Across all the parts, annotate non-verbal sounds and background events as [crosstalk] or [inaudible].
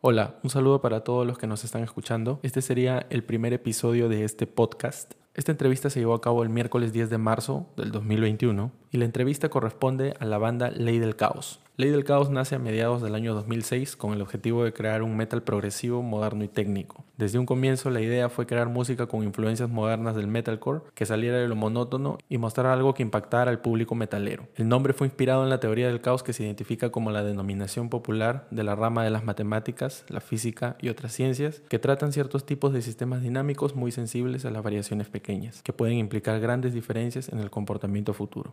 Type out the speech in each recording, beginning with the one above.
Hola, un saludo para todos los que nos están escuchando. Este sería el primer episodio de este podcast. Esta entrevista se llevó a cabo el miércoles 10 de marzo del 2021 y la entrevista corresponde a la banda Ley del Caos. Ley del Caos nace a mediados del año 2006 con el objetivo de crear un metal progresivo, moderno y técnico. Desde un comienzo la idea fue crear música con influencias modernas del metalcore que saliera de lo monótono y mostrar algo que impactara al público metalero. El nombre fue inspirado en la teoría del caos que se identifica como la denominación popular de la rama de las matemáticas, la física y otras ciencias que tratan ciertos tipos de sistemas dinámicos muy sensibles a las variaciones pequeñas, que pueden implicar grandes diferencias en el comportamiento futuro.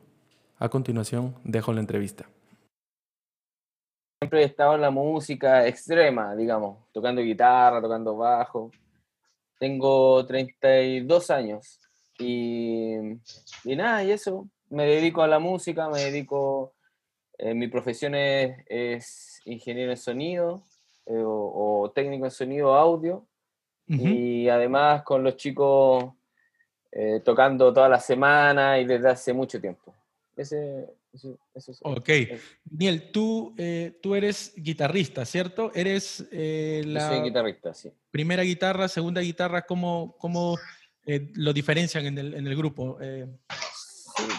A continuación, dejo la entrevista siempre he estado en la música extrema, digamos, tocando guitarra, tocando bajo. Tengo 32 años y, y nada, y eso. Me dedico a la música, me dedico, eh, mi profesión es, ingeniero en sonido eh, o, técnico en sonido audio. Y además con los chicos eh, tocando toda la semana y desde hace mucho tiempo. Ese, ok. Daniel, tú, eh, tú eres guitarrista, ¿cierto? Eres eh, la guitarrista, sí. primera guitarra, segunda guitarra, ¿cómo, cómo eh, lo diferencian en el, en el grupo?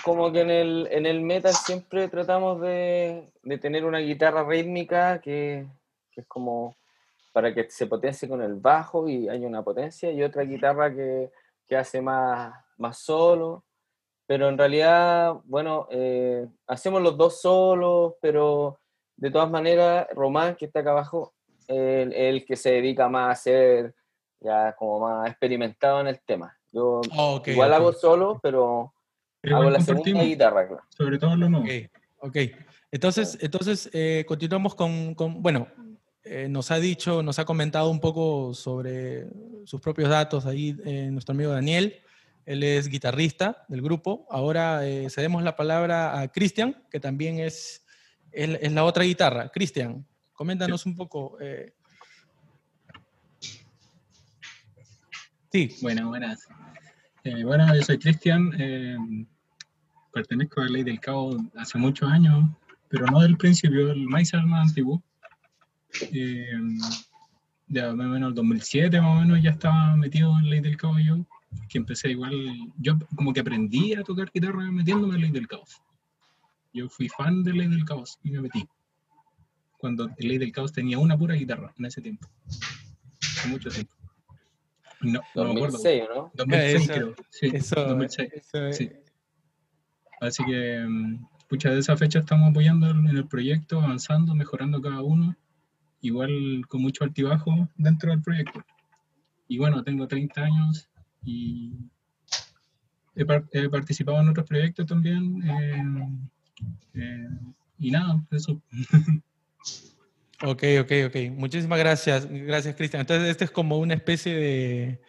como que en el, en el metal siempre tratamos de, de tener una guitarra rítmica que, que, es como para que se potencie con el bajo y haya una potencia, y otra guitarra que, que hace más, más solo pero en realidad, bueno, eh, hacemos los dos solos, pero de todas maneras, Román, que está acá abajo, el, el que se dedica más a ser ya como más experimentado en el tema. Yo ah, igual hago solo, pero, hago la segunda guitarra, claro. Sobre todo lo nuevo. Ok, Entonces, entonces eh, continuamos con, con bueno, eh, nos ha dicho, nos ha comentado un poco sobre sus propios datos ahí nuestro amigo Daniel. Él es guitarrista del grupo. Ahora eh, cedemos la palabra a Cristian, que también es, es, la otra guitarra. Cristian, coméntanos un poco. Eh. Sí. Bueno, buenas. Eh, bueno, yo soy Cristian. pertenezco a la Ley del Cabo hace muchos años, pero no del principio, el más antiguo. ya más o menos el 2007 más o menos ya estaba metido en Ley del Cabo yo que empecé igual, yo como que aprendí a tocar guitarra metiéndome en Ley del Caos. Yo fui fan de Ley del Caos y me metí. Cuando Ley del Caos tenía una pura guitarra en ese tiempo. Hace mucho tiempo. No, 2006, ¿no? 2006 creo. Sí, eso, 2006. sí. Así que, mm, pucha, de esa fecha estamos apoyando en el proyecto, avanzando, mejorando cada uno. Igual con mucho altibajo dentro del proyecto. Y bueno, tengo 30 años y he, participado en otros proyectos también. Eh, y nada, eso. Ok, ok, ok. Muchísimas gracias. Gracias, Cristian. Entonces, este es como una especie de,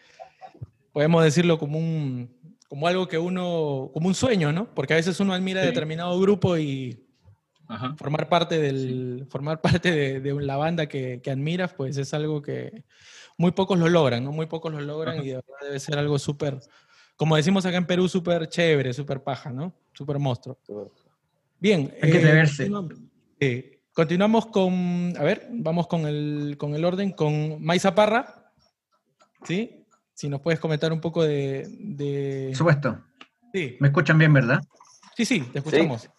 podemos decirlo como un, como algo que uno, como un sueño, ¿no? Porque a veces uno admira determinado grupo y formar parte del, formar [laughs] parte de, de, la banda que, que admiras, pues es algo que, muy pocos lo logran, ¿no? Muy pocos lo logran y de verdad debe ser algo súper, como decimos acá en Perú, súper chévere, súper paja, ¿no? Súper monstruo. Bien. Hay que verse. Eh, continuamos con, a ver, vamos con el, con el orden, con Maisa Parra, ¿sí? Si nos puedes comentar un poco de... de... supuesto. Sí. ¿Me escuchan bien, verdad? Sí, sí, te escuchamos.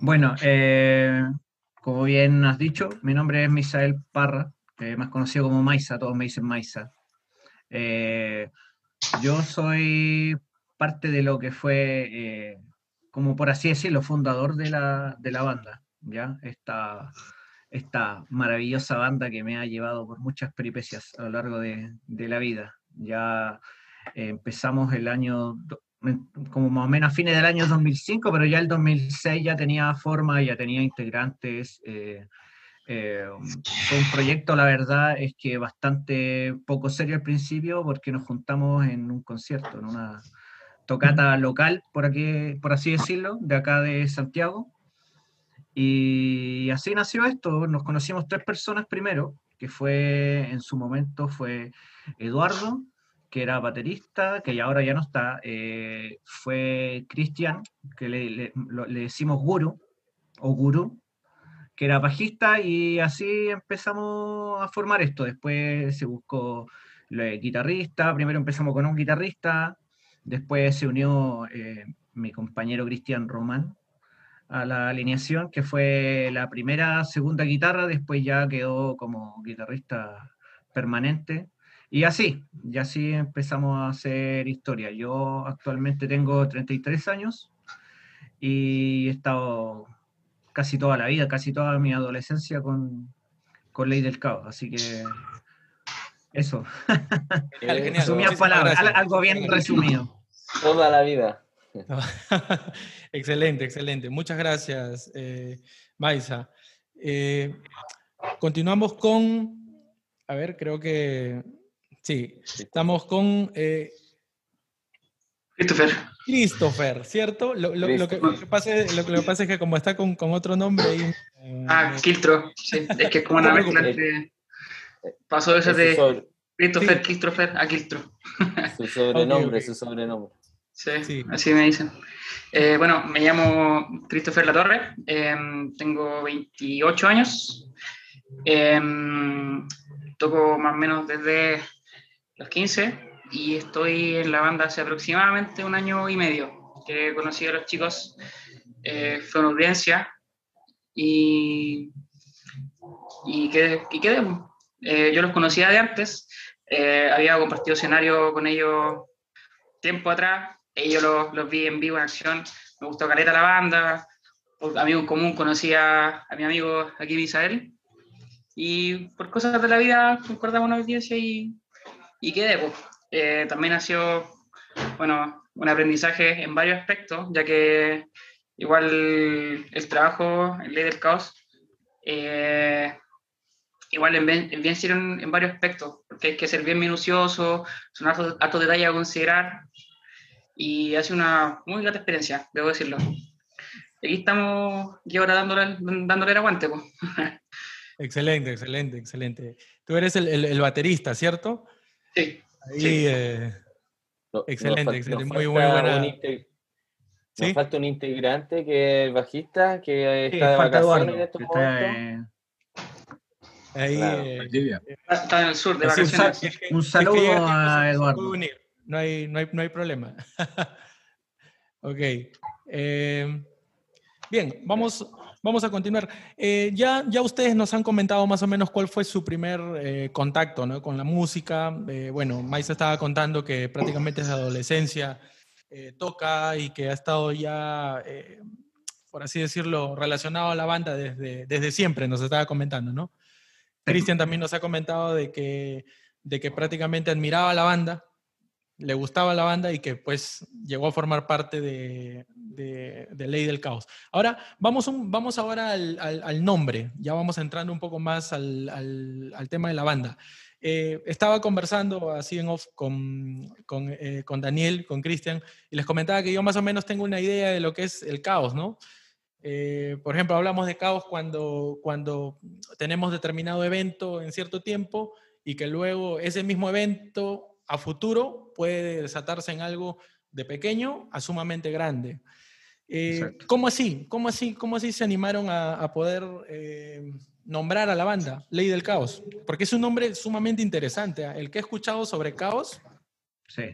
Bueno, eh, como bien has dicho, mi nombre es Misael Parra, eh, más conocido como Maisa, todos me dicen Maisa. Eh, yo soy parte de lo que fue, eh, como por así decirlo, fundador de la, de la banda, ¿ya? Esta, esta maravillosa banda que me ha llevado por muchas peripecias a lo largo de, de la vida. Ya empezamos el año, como más o menos a fines del año 2005, pero ya el 2006 ya tenía forma, ya tenía integrantes. Eh, fue un proyecto, la verdad, es que bastante poco serio al principio porque nos juntamos en un concierto, en una tocata local, por, aquí, por así decirlo, de acá de Santiago. Y así nació esto. Nos conocimos tres personas primero, que fue en su momento fue Eduardo, que era baterista, que ahora ya no está, eh, fue Cristian, que le, le, le, decimos Guru, o Guru, que era bajista, y así empezamos a formar esto. Después se buscó el guitarrista, primero empezamos con un guitarrista, después se unió eh, mi compañero Cristian Román a la alineación, que fue la primera, segunda guitarra, después ya quedó como guitarrista permanente. Y así, y así empezamos a hacer historia. Yo actualmente tengo 33 años y he estado casi toda la vida, casi toda mi adolescencia con, con Ley del Caos. Así que eso. Genial, [laughs] palabras, algo bien resumido. Toda la vida. [laughs] excelente, excelente. Muchas gracias, eh, Maisa. Eh, continuamos con, a ver, creo que, sí, estamos con... Eh, Christopher. Christopher, ¿cierto? Lo, que, pasa, es que como está con, otro nombre ahí... ah, Kiltro, sí, es que es como una mezcla Pasó eso de Christopher, Christopher a Kiltro. [laughs] Su sobrenombre, su sobrenombre. Sí, así me dicen. Eh, bueno, me llamo Christopher Latorre, em, tengo 28 años, toco más o menos desde los 15 y estoy en la banda hace aproximadamente un año y medio, que conocí a los chicos, eh, fue una audiencia y, y quedé. Y quedé. Eh, yo los conocía de antes, había compartido escenario con ellos tiempo atrás, ellos los, los, vi en vivo en acción, me gustó Caleta la banda, amigo en común conocí a, mi amigo aquí Misael, y por cosas de la vida concordamos una audiencia y, y quedé. Pues. Eh, también ha sido, bueno, un aprendizaje en varios aspectos, ya que igual el, trabajo en Ley del Caos, eh, igual en bien, en bien en, en, varios aspectos, porque hay que ser bien minucioso, son altos, altos detalles a considerar, y ha sido una muy grata experiencia, debo decirlo. Aquí estamos y ahora dándole, dándole el aguante. Pues. [laughs] Excelente, excelente, excelente. Tú eres el, el, baterista, ¿cierto? Sí. Ahí, Eh, excelente, excelente, muy, muy buena. Nos falta un integrante que es el bajista, que está de vacaciones en estos momentos. Ahí, eh, está en el sur de vacaciones. Un, saludo a Eduardo no hay, no hay, no hay problema. [laughs] ok. Eh, bien, vamos, vamos a continuar. Eh, ya, ya ustedes nos han comentado más o menos cuál fue su primer eh, contacto ¿no? con la música. bueno, Maisa estaba contando que prácticamente desde adolescencia toca y que ha estado ya, por así decirlo, relacionado a la banda desde, desde siempre, nos estaba comentando, ¿no? Cristian también nos ha comentado de que, de que prácticamente admiraba la banda, le gustaba la banda y que pues llegó a formar parte de, de, Ley del Caos. Ahora, vamos, vamos ahora al, nombre, ya vamos entrando un poco más al, al tema de la banda. Eh, estaba conversando así en off con, con, eh, con Daniel, con Cristian, y les comentaba que yo más o menos tengo una idea de lo que es el caos, ¿no? Eh, por ejemplo, hablamos de caos cuando, cuando tenemos determinado evento en cierto tiempo y que luego ese mismo evento a futuro puede desatarse en algo de pequeño a sumamente grande. Eh, ¿Cómo así? ¿Cómo así? ¿Cómo así se animaron a, poder eh, nombrar a la banda Ley del Caos? Porque es un nombre sumamente interesante. ¿ah? El que he escuchado sobre caos. Sí.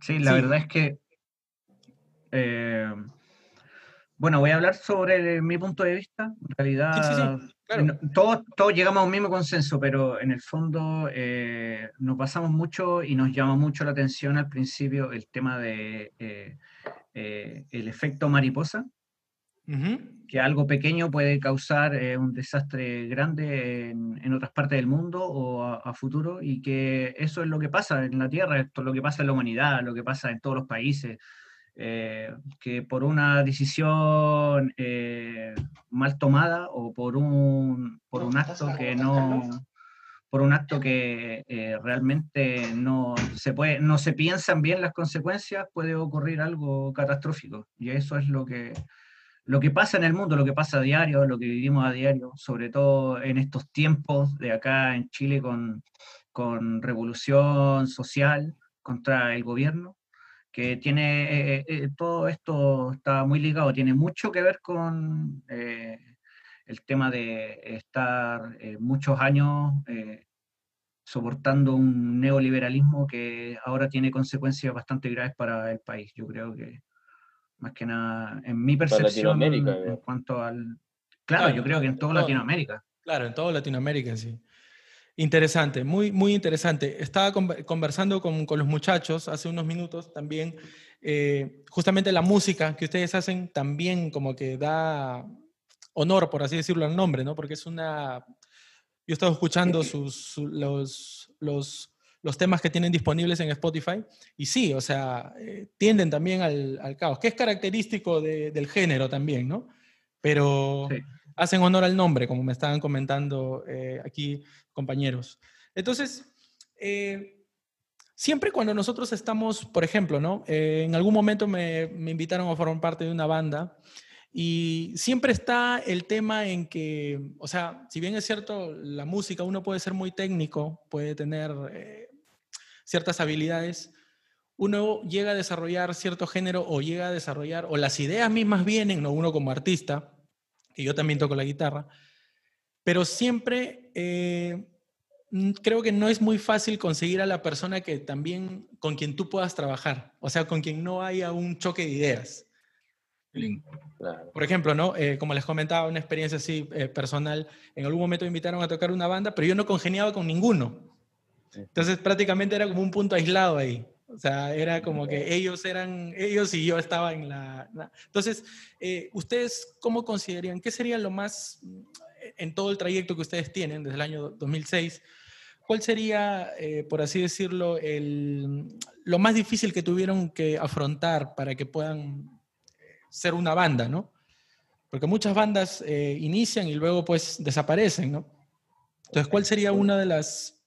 Sí, la verdad es que. Eh, bueno, voy a hablar sobre mi punto de vista. En realidad, todos, todos, llegamos a un mismo consenso, pero en el fondo eh, nos pasamos mucho y nos llama mucho la atención al principio el tema de eh, eh, el efecto mariposa, que algo pequeño puede causar un desastre grande en, otras partes del mundo o a, futuro, y que eso es lo que pasa en la Tierra, esto es lo que pasa en la humanidad, lo que pasa en todos los países. Eh, que por una decisión eh, mal tomada o por un, por un acto que no por un acto que eh, realmente no se puede no se piensan bien las consecuencias puede ocurrir algo catastrófico. Y eso es lo que lo que pasa en el mundo lo que pasa a diario lo que vivimos a diario sobre todo en estos tiempos de acá en Chile con, con revolución social contra el gobierno que tiene, eh, eh, todo esto está muy ligado, tiene mucho que ver con, eh, el tema de estar muchos años soportando un neoliberalismo que ahora tiene consecuencias bastante graves para el país. Yo creo que, más que nada, en mi percepción, en cuanto al... Claro, yo creo que en toda Latinoamérica. Claro, en toda Latinoamérica, sí. Interesante, muy, muy interesante. Estaba conversando con, con los muchachos hace unos minutos también. Eh, justamente la música que ustedes hacen también como que da honor, por así decirlo, al nombre, ¿no? Porque es una yo he estado escuchando sus, los, los, los, temas que tienen disponibles en Spotify y sí, o sea, eh, tienden también al, al, caos, que es característico de, del género también, ¿no? Pero hacen honor al nombre, como me estaban comentando eh, aquí compañeros. Entonces, eh, siempre cuando nosotros estamos, por ejemplo, ¿no? en algún momento me, invitaron a formar parte de una banda y siempre está el tema en que, o sea, si bien es cierto, la música uno puede ser muy técnico, puede tener eh, ciertas habilidades, uno llega a desarrollar cierto género o llega a desarrollar, o las ideas mismas vienen, ¿no? uno como artista, que yo también toco la guitarra, pero siempre eh, creo que no es muy fácil conseguir a la persona que también, con quien tú puedas trabajar, o sea, con quien no haya un choque de ideas. Por ejemplo, ¿no? Eh, como les comentaba, una experiencia así eh, personal, en algún momento me invitaron a tocar una banda, pero yo no congeniaba con ninguno. Entonces prácticamente era como un punto aislado ahí. O sea, era como que ellos eran ellos y yo estaba en la... Entonces, eh, ¿ustedes cómo considerarían, qué sería lo más, en todo el trayecto que ustedes tienen desde el año 2006, cuál sería, por así decirlo, el, lo más difícil que tuvieron que afrontar para que puedan ser una banda, ¿no? Porque muchas bandas eh, inician y luego pues desaparecen, ¿no? Entonces, ¿cuál sería una de las,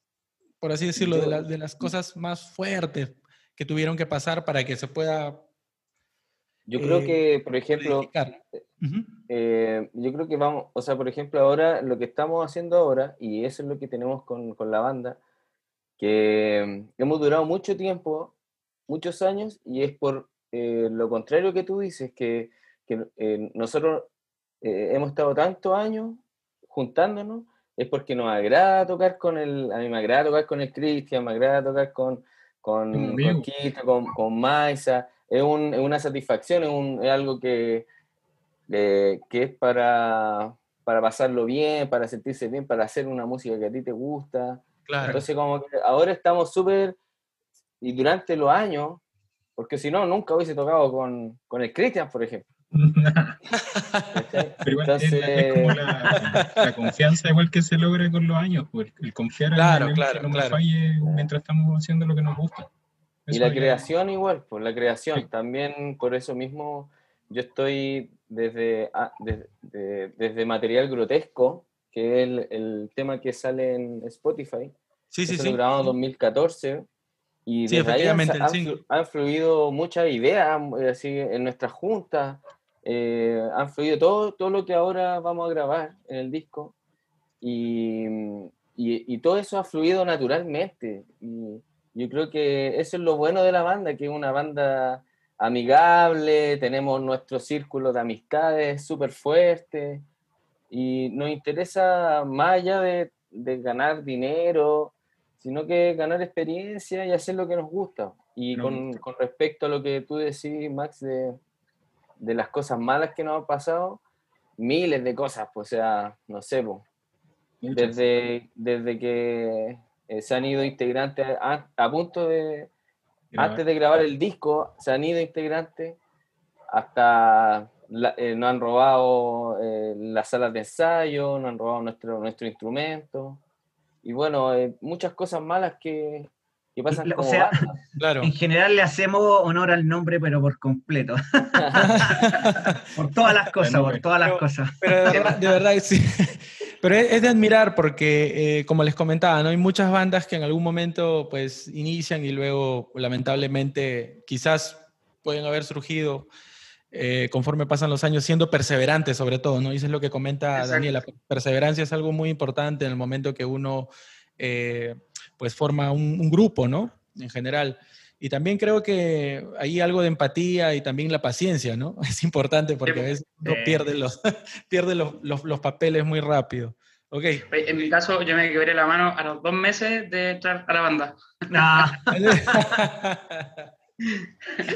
por así decirlo, de, las cosas más fuertes que tuvieron que pasar para que se pueda... Yo creo eh, que, por ejemplo, eh, yo creo que vamos, o sea, por ejemplo, ahora lo que estamos haciendo ahora, y eso es lo que tenemos con, con la banda, que hemos durado mucho tiempo, muchos años, y es por eh, lo contrario que tú dices, que, que eh, nosotros eh, hemos estado tantos años juntándonos, es porque nos agrada tocar con el, a mí me agrada tocar con el Cristian, me agrada tocar con, con, con con, con Maisa, es, un, es, una satisfacción, es, un, es algo que, que es para, para pasarlo bien, para sentirse bien, para hacer una música que a ti te gusta. Claro. Entonces, como que ahora estamos súper, y durante los años, porque si no, nunca hubiese tocado con, con el Christian, por ejemplo. Pero igual Entonces... es, como la, confianza igual que se logra con los años, pues, el confiar claro, en claro, que no claro. falle mientras estamos haciendo lo que nos gusta. y la creación igual, pues la creación. También por eso mismo yo estoy desde, ah, desde, desde, material grotesco, que es el, el, tema que sale en Spotify. Sí, sí, sí. grabado en 2014 y desde ahí han, fluido muchas ideas así, en nuestras juntas, eh, han fluido todo, todo lo que ahora vamos a grabar en el disco. Y, y, y, todo eso ha fluido naturalmente. Y yo creo que eso es lo bueno de la banda, que es una banda amigable, tenemos nuestro círculo de amistades súper fuerte y nos interesa más allá de, de ganar dinero sino que ganar experiencia y hacer lo que nos gusta. Y con, con, respecto a lo que tú decís, Max, de, de, las cosas malas que nos han pasado, miles de cosas, pues, o sea, no sé, pues, desde, desde que eh, se han ido integrantes a, a punto de, antes de grabar el disco, se han ido integrantes hasta eh, nos han robado eh, las salas de ensayo, nos han robado nuestro, nuestro instrumento. Y bueno, eh, muchas cosas malas que, que pasan o sea, [laughs] claro. En general le hacemos honor al nombre, pero por completo. [laughs] por todas las cosas, por todas las cosas. Pero de verdad, sí. [laughs] Pero es, de admirar porque, eh, como les comentaba, ¿no? hay muchas bandas que en algún momento pues inician y luego lamentablemente quizás pueden haber surgido eh, conforme pasan los años, siendo perseverante sobre todo, ¿no? Y eso es lo que comenta Daniela. Perseverancia es algo muy importante en el momento que uno, eh, pues, forma un, grupo, ¿no? En general. y también creo que hay algo de empatía y también la paciencia, ¿no? [laughs] Es importante porque a veces uno pierde, los, [laughs] pierde los, los, papeles muy rápido. Okay. En mi caso, yo me quebré la mano a los dos meses de entrar a la banda. [laughs]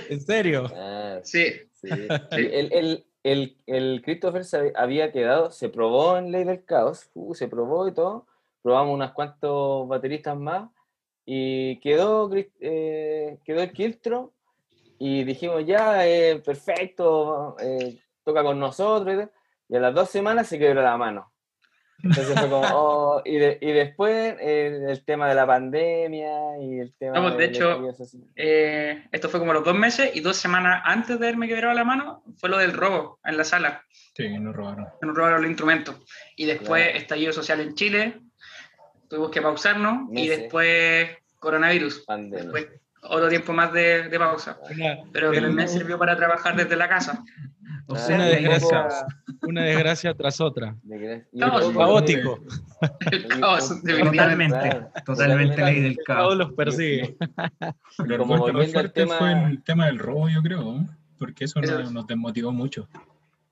¿En serio? Ah, sí. El, el, el, el, Christopher se había quedado, se probó en Ley del Caos, uh, se probó y todo, probamos unas cuantos bateristas más y quedó, eh, quedó el Kiltro y dijimos ya, eh, perfecto, eh, toca con nosotros y a las dos semanas se quebró la mano. Entonces fue como, [laughs] oh, y, y, después el tema de la pandemia y el tema... Vamos, de, hecho, esto fue como los dos meses y dos semanas antes de haberme quebrado la mano fue lo del robo en la sala. Sí, nos robaron. Nos robaron los instrumentos. Y después estallido social en Chile, tuvimos que pausarnos y después coronavirus. Después, otro tiempo más de, de pausa. pero que me sirvió para trabajar desde la casa. O sea, una desgracia, una desgracia tras otra. Caos. Caótico. El caos, totalmente, totalmente ley del caos. Todos los persigue. Pero como volviendo al tema... fue el tema del robo, yo creo, porque eso, nos, desmotivó mucho.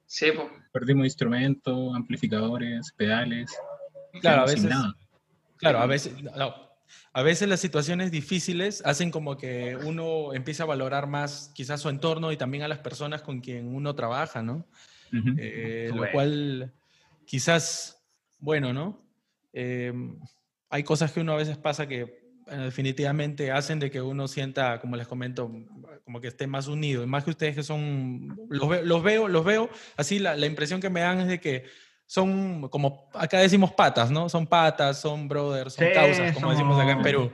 Sí, pues. Perdimos instrumentos, amplificadores, pedales. Claro, a veces. Claro, a veces. A veces las situaciones difíciles hacen como que uno empieza a valorar más quizás su entorno y también a las personas con quien uno trabaja, ¿no? Eh, lo cual quizás, bueno, ¿no? Em, hay cosas que uno a veces pasa que eh, definitivamente hacen de que uno sienta, como les comento, como que esté más unido. Y más que ustedes que son, los, veo, los veo, así la, la impresión que me dan es de que son como, acá decimos patas, ¿no? Son patas, son brothers, son causas, como decimos acá en Perú.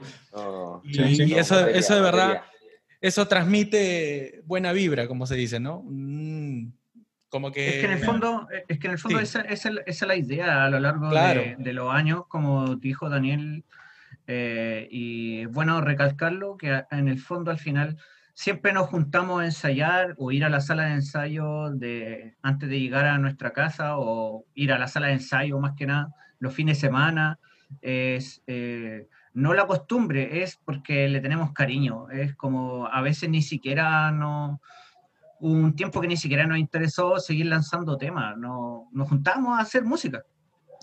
y, eso, eso de verdad, eso transmite buena vibra, como se dice, ¿no? Mm, como que... Es que en el fondo, es que en el fondo esa, esa, es la idea a lo largo de, de, los años, como dijo Daniel, eh, y es bueno recalcarlo, que en el fondo al final siempre nos juntamos a ensayar o ir a la sala de ensayo de, antes de llegar a nuestra casa o ir a la sala de ensayo más que nada los fines de semana. Es, eh, no la costumbre, es porque le tenemos cariño. Es como a veces ni siquiera no, un tiempo que ni siquiera nos interesó seguir lanzando temas. No, nos juntamos a hacer música.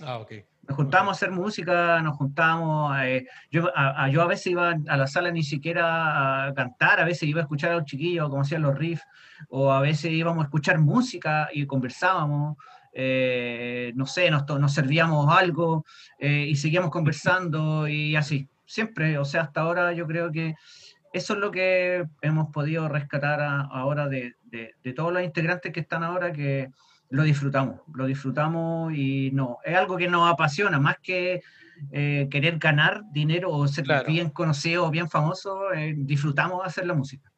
Ah, ok. Nos juntábamos a hacer música, nos juntábamos, eh, yo, a, yo a veces iba a la sala ni siquiera a cantar, a veces iba a escuchar a los chiquillos como hacían los riffs, o a veces íbamos a escuchar música y conversábamos, eh, no sé, nos, nos servíamos algo eh, y seguíamos conversando y así, siempre, o sea, hasta ahora yo creo que eso es lo que hemos podido rescatar ahora de, de, de todos los integrantes que están ahora, que lo disfrutamos, lo disfrutamos y no, es algo que nos apasiona, más que eh, querer ganar dinero o ser bien conocido o bien famoso, eh, disfrutamos hacer la música.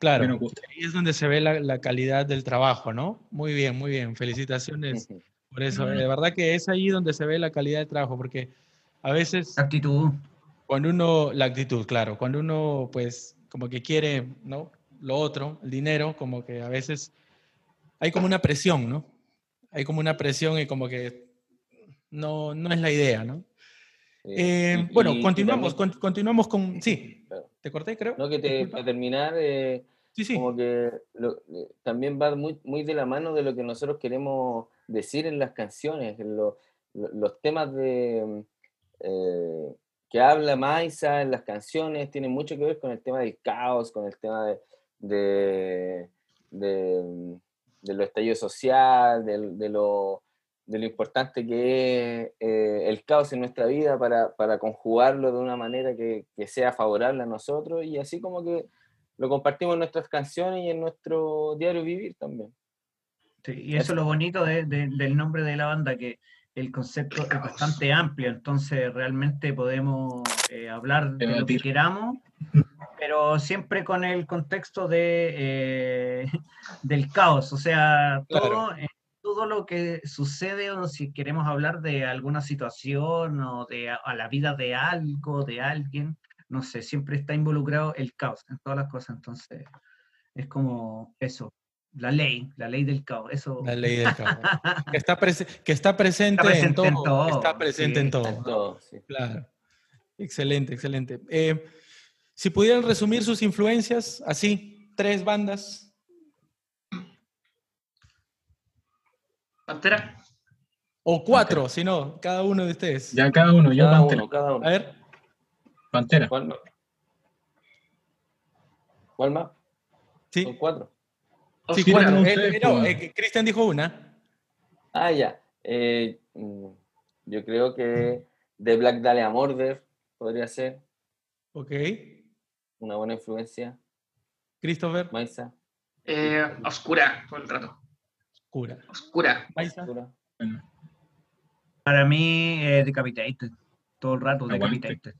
Claro, ahí es donde se ve la, calidad del trabajo, ¿no? Muy bien, muy bien, felicitaciones por eso. De verdad que es ahí donde se ve la calidad del trabajo, porque a veces... Actitud. Cuando uno, la actitud, claro, cuando uno pues como que quiere, ¿no? Lo otro, el dinero, como que a veces hay como una presión, ¿no? Hay como una presión y como que no, no es la idea, ¿no? Eh, bueno, continuamos, continuamos con... Sí, ¿te corté, creo? No, que te, para terminar, eh, sí, sí. como que eh, también va muy, muy de la mano de lo que nosotros queremos decir en las canciones, en los temas de... que habla Maisa en las canciones tienen mucho que ver con el tema del caos, con el tema de de lo estallido social, de, lo, importante que es eh, el caos en nuestra vida para, conjugarlo de una manera que, sea favorable a nosotros y así como que lo compartimos en nuestras canciones y en nuestro diario vivir también. Sí, y eso es lo bonito del nombre de la banda, que el concepto es bastante amplio, entonces realmente podemos eh, hablar de lo que queramos pero siempre con el contexto de, eh, [laughs] del caos, o sea, todo, eh, todo lo que sucede o si queremos hablar de alguna situación o de a la vida de algo, de alguien, no sé, siempre está involucrado el caos en todas las cosas, entonces es como eso. La ley, la ley del caos, eso. La ley del caos. [laughs] que, está que está presente, en, todo, Está presente en todo. Claro. Excelente, excelente. Eh, Si pudieran resumir sus influencias, así, tres bandas. Pantera. O cuatro, si no, cada uno de ustedes. Ya, cada uno, yo cada Pantera. Uno, cada uno. A ver. Pantera. ¿Cuál más? ¿Cuál más? Sí, Son cuatro. sí cuatro. Eh, eh, no, pues. eh, Cristian dijo una. Ah, ya. Eh, mm, yo creo que The Black Dahlia Murder podría ser Ok. Una buena influencia. Christopher, Maisa, Eh, oscura, todo el rato. Cura. Oscura. Maisa. Bueno, Para mí, eh, Decapitated. Todo el rato, Aguante. Decapitated.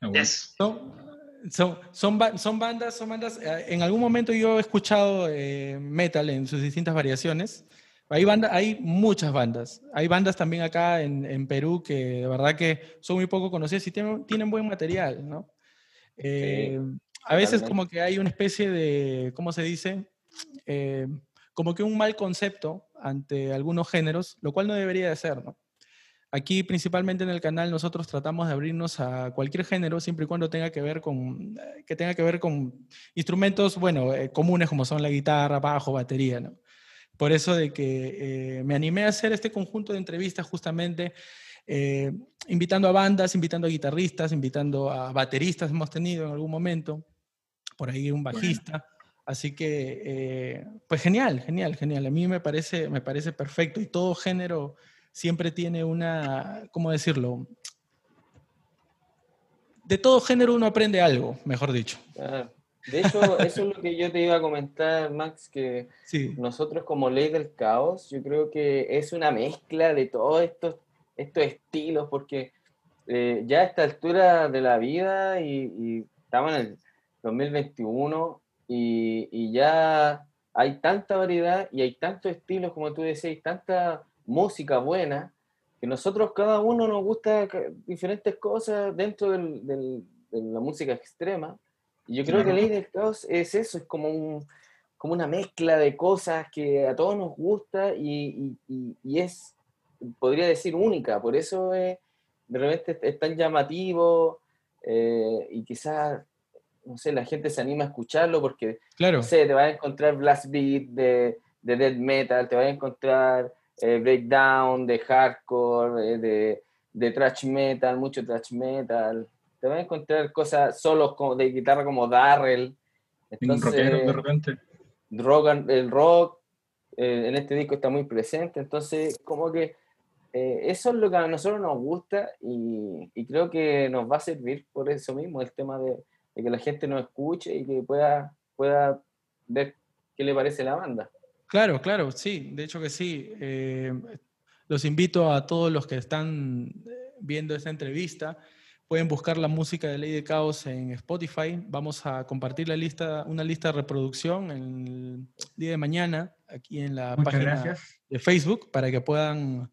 aguante. Yes. Son, son, son, ba- son bandas, son bandas. eh, En algún momento yo he escuchado eh, metal en sus distintas variaciones. Hay, banda, hay muchas bandas. Hay bandas también acá en, en Perú que de verdad que son muy poco conocidas y tienen, tienen buen material, ¿no? Eh, a veces como que hay una especie de, ¿cómo se dice? Eh, como que un mal concepto ante algunos géneros, lo cual no debería de ser, ¿no? Aquí, principalmente en el canal, nosotros tratamos de abrirnos a cualquier género, siempre y cuando tenga que ver con, eh, que tenga que ver con instrumentos, bueno, eh, comunes como son la guitarra, bajo, batería, ¿no? Por eso de que eh, me animé a hacer este conjunto de entrevistas justamente eh, invitando a bandas, invitando a guitarristas, invitando a bateristas, hemos tenido en algún momento, por ahí un bajista. Así que, eh, pues genial, genial, genial. A mí me parece, me parece perfecto y todo género siempre tiene una, ¿cómo decirlo? De todo género uno aprende algo, mejor dicho. De hecho, eso es lo que yo te iba a comentar, Max, que Sí, nosotros como Ley del Caos, yo creo que es una mezcla de todos estos, estos estilos, porque eh, ya a esta altura de la vida y, y estamos en el 2021 y, y ya hay tanta variedad y hay tantos estilos, como tú decías, tanta música buena, que nosotros cada uno nos gusta diferentes cosas dentro del- del- de la música extrema. Y yo creo que. Ley del Caos es eso, es como, un, como una mezcla de cosas que a todos nos gusta y, y- y- y es, podría decir, única. Por eso es- de repente es, tan llamativo eh, y quizás, no sé, la gente se anima a escucharlo porque claro. no sé, te vas a encontrar blast beat de, de death metal, te vas a encontrar eh, breakdown de hardcore, eh, de, de thrash metal, mucho thrash metal, te vas a encontrar cosas solos como de guitarra como Darrell. Rockero de Entonces, repente. rock and- el rock eh, en este disco está muy presente, entonces como que eh, eso es lo que a nosotros nos gusta y, y creo que nos va a servir por eso mismo, el tema de, de que la gente nos escuche y que pueda, pueda ver qué le parece la banda. Claro, claro, sí, de hecho que sí. Eh, los invito a todos los que están eh, viendo esta entrevista. Pueden buscar la música de Ley de Caos en Spotify. Vamos a compartir la lista, una lista de reproducción el día de mañana aquí en la Muchas página gracias. de Facebook para que puedan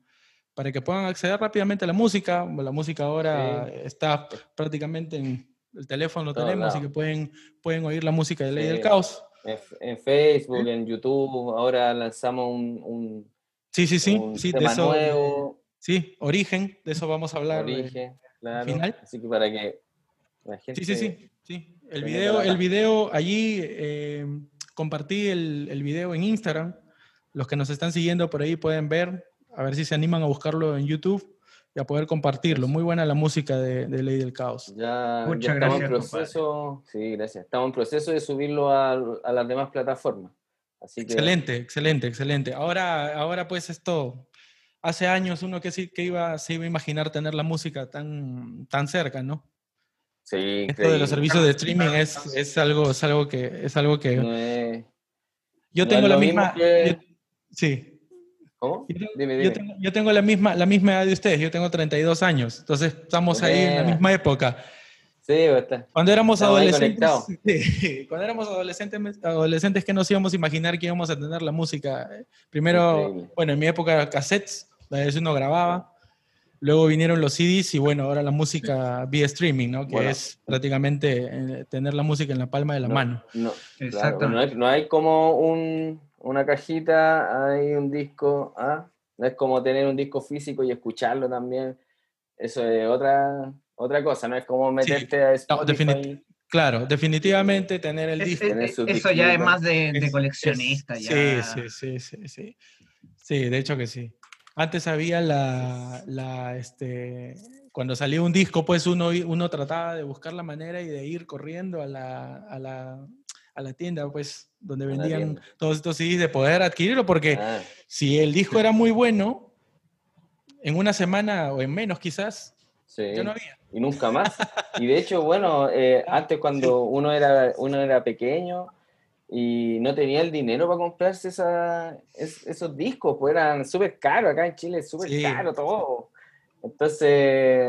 para que puedan acceder rápidamente a la música. La música ahora Sí. está prácticamente en el teléfono, lo tenemos, así que pueden, pueden oír la música de Ley del. Caos. En, Facebook, en YouTube, ahora lanzamos un, un, Sí, sí, sí, un sí, de eso, nuevo, Sí, origen, de eso vamos a hablar. eh, origen, claro. final. Así que para que la gente... Sí, sí, sí, sí. El video, el video allí, eh, compartí el, el video en Instagram. Los que nos están siguiendo por ahí pueden ver, a ver si se animan a buscarlo en YouTube y a poder compartirlo. Muy buena la música de, de Ley del Caos. Ya, Muchas ya estamos en gracias, compadre. proceso, sí, gracias. Estamos en proceso de subirlo a, a las demás plataformas. Así que Excelente, excelente, excelente. Ahora, ahora pues esto, hace años uno que sí que iba, se iba a imaginar tener la música tan, tan cerca, ¿no? sí, Esto de los servicios de streaming es, es algo, es algo que, es algo que No es- yo tengo la misma, que- yo- sí, ¿Cómo? Yo tengo, Dime, yo dime. tengo- yo tengo la misma, la misma edad de ustedes, yo tengo 32 años, entonces estamos ahí en la misma época. Sí, está. Cuando éramos Estamos ahí adolescentes, [laughs] sí, cuando éramos adolescentes, adolescentes que nos íbamos a imaginar que íbamos a tener la música. Primero, Increíble. bueno, en mi época cassettes, la vez uno grababa, luego vinieron los CDs y bueno, ahora la música vía streaming, ¿no? Que Bueno. es prácticamente eh, tener la música en la palma de la No, mano. No, claro, no, hay, no hay como un, una cajita, hay un disco, ¿ah? no es como tener un disco físico y escucharlo también. Eso es otra, otra cosa, no es como meterte a No, Spotify. definit- Claro, definitivamente tener el disco. eso ya es más de, coleccionista. Sí, sí, sí, sí, sí. Sí, de hecho que sí. Antes había la, la este, cuando salía un disco, pues uno, uno trataba de buscar la manera y de ir corriendo a la, a la, a la tienda, pues, donde vendían todos estos CDs, de poder adquirirlo, porque ah. si el disco era muy bueno, en una semana o en menos quizás, ya no había. Y nunca más. Y de hecho, bueno, eh, [laughs] antes cuando uno, era, uno era pequeño y no tenía el dinero para comprarse esa, esos discos, pues eran súper caros acá en Chile, súper caro todo. Entonces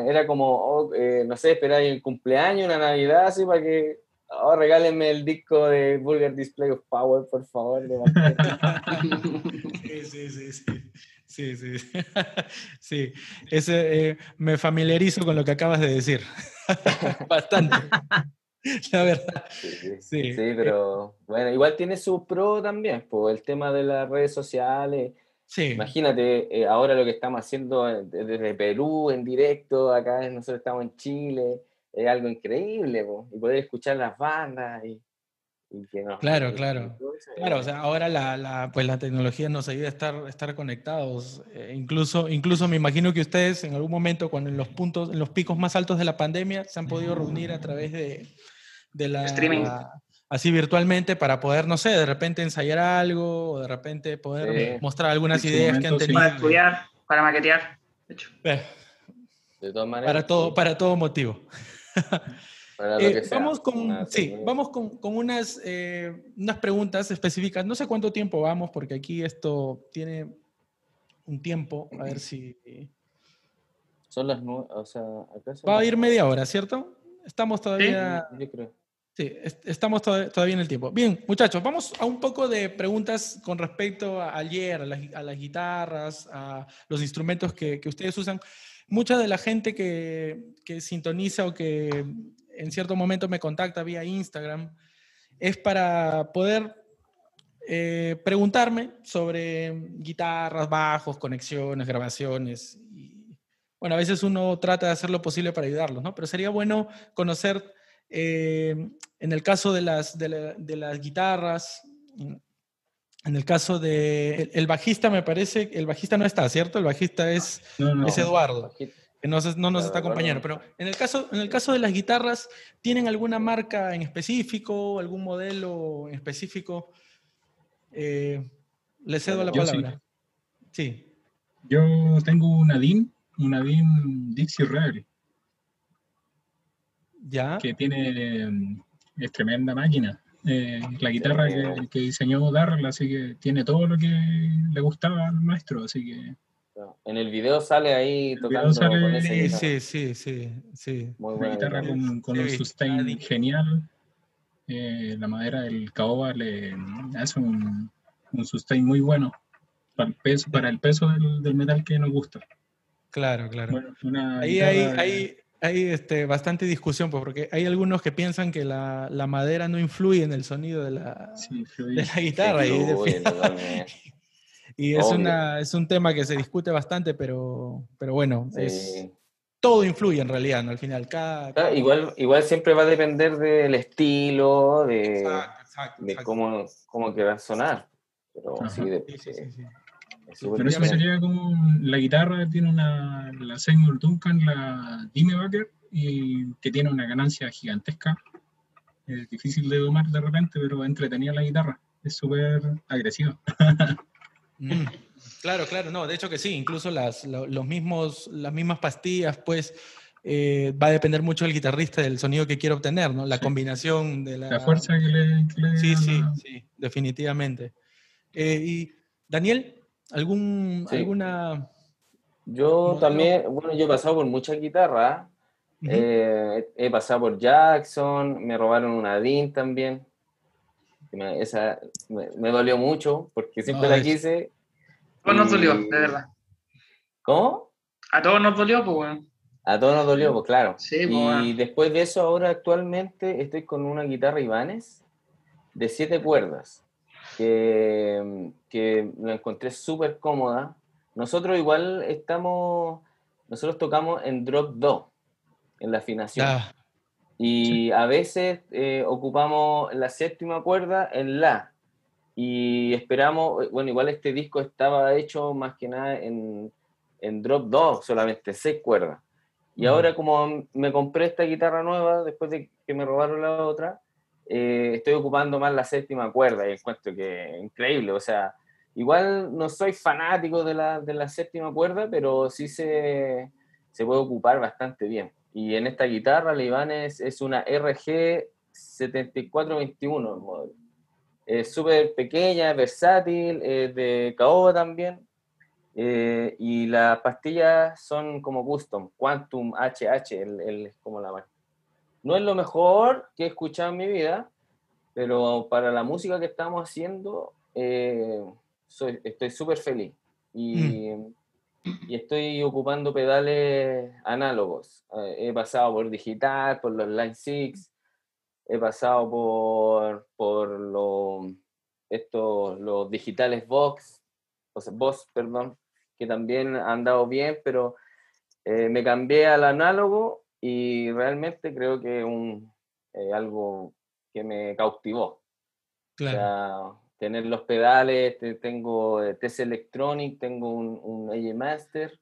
era como, oh, eh, no sé, esperar el cumpleaños, una Navidad, así para que, oh, regálenme el disco de Vulgar Display of Power, por favor. sí, sí, sí, sí. Sí, sí, [laughs] sí. Ese, eh, me familiarizo con lo que acabas de decir. [laughs] Bastante. La verdad. Sí, sí, pero bueno, igual tiene su pro también, pues el tema de las redes sociales Imagínate eh, ahora lo que estamos haciendo eh, desde Perú en directo, acá nosotros estamos en Chile, es algo increíble, y poder escuchar las bandas y, que Claro, claro. Claro, o sea, ahora la, la, pues la tecnología nos ayuda a estar, estar conectados. Eh, incluso, incluso me imagino que ustedes en algún momento, cuando en los puntos, en los picos más altos de la pandemia, se han podido reunir a través de, de la, Streaming así virtualmente para poder, no sé, de repente ensayar algo o de repente poder mostrar algunas ideas que han tenido. Para estudiar, para maquetear, de hecho. de todas maneras. Para todo, para todo motivo. [laughs] Eh, vamos con, sí, vamos con, con unas, eh, unas preguntas específicas. No sé cuánto tiempo vamos, porque aquí esto tiene un tiempo. A ver si. Son las nueve, o sea, acá Va a ir media hora, ¿cierto? Estamos todavía. Yo creo. Sí, estamos todavía en el tiempo. Bien, muchachos, vamos a un poco de preguntas con respecto a ayer, a las, guitarras, a los instrumentos que, ustedes usan. Mucha de la gente que, sintoniza o que en cierto momento me contacta vía Instagram es para poder eh, preguntarme sobre guitarras, bajos, conexiones, grabaciones. Y, bueno, a veces uno trata de hacer lo posible para ayudarlos, ¿no? Pero sería bueno conocer eh, en el caso de las, de, las guitarras, en el caso de el, bajista me parece, el bajista no está, ¿cierto? El bajista es, es Eduardo, que no, no nos está acompañando. Pero en el, caso, en el caso de las guitarras, ¿tienen alguna marca en específico, algún modelo en específico? Eh, le cedo la palabra. Sí. Yo tengo una DIN, una DIN Dixie Rare. Que tiene, es tremenda máquina. Eh, la guitarra que, diseñó Darrell, así que tiene todo lo que le gustaba al maestro, así que... En el video sale ahí tocando con ese sí, sí, sí, sí, Muy buena guitarra con, con un sustain genial. Eh, la madera del caoba le hace un, un, sustain muy bueno para el peso, para el peso del, del metal que nos gusta. Claro, claro. ahí, hay, hay este, bastante discusión, pues, porque hay algunos que piensan que la, la madera no influye en el sonido de la, de la guitarra. y, [laughs] es, una, es un tema que se discute bastante, pero, pero bueno, es, todo influye en realidad, ¿no? Al final, cada, Igual, igual siempre va a depender del estilo, de, de cómo, cómo que va a sonar. Pero sí, de, sí, sí, pero eso sería como la guitarra tiene una, la Seymour Duncan, la Dimebacker, y que tiene una ganancia gigantesca. Es difícil de domar de repente, pero entretenida la guitarra. Es súper agresiva. Mm, claro, claro, no, de hecho que sí, incluso las, los mismos, las mismas pastillas, pues eh, va a depender mucho del guitarrista del sonido que quiere obtener, ¿no? La combinación de la... La fuerza que le... sí, sí, sí, definitivamente. Eh, y Daniel, ¿Algún, ¿Alguna...? Yo también, bueno, yo he pasado por muchas guitarras. Eh, he pasado por Jackson, me robaron una DIN también. esa me, dolió mucho porque siempre la quise. A todos nos dolió, de verdad. ¿Cómo? A todos nos dolió, pues bueno. A todos nos dolió, pues claro. Sí, pues, y después de eso, ahora actualmente estoy con una guitarra Ibanez de siete cuerdas que, que la encontré súper cómoda. Nosotros igual estamos, nosotros tocamos en drop do, en la afinación. Y a veces eh, ocupamos la séptima cuerda en la. Y esperamos, bueno, igual este disco estaba hecho más que nada en, en drop 2, solamente seis cuerdas. Y ahora como me compré esta guitarra nueva, después de que me robaron la otra, eh, estoy ocupando más la séptima cuerda y encuentro que increíble, o sea, igual no soy fanático de la, de la séptima cuerda, pero sí se, se, puede ocupar bastante bien. Y en esta guitarra, la Ibanez es una RG 7421 el modelo. Es súper pequeña, versátil, es de caoba también. Eh, y las pastillas son como custom, Quantum HH, el, el, como la no es lo mejor que he escuchado en mi vida, pero para la música que estamos haciendo, eh, soy, estoy súper feliz. Y, mm. y, estoy ocupando pedales análogos. Eh, he pasado por digital, por los Line 6, he pasado por, por los, estos, los digitales Vox, o sea, Vox, perdón, que también han dado bien, pero eh, me cambié al análogo y realmente creo que es un, eh, algo que me cautivó. Claro. tener los pedales, tengo eh, TS Electronic, tengo un, un Master,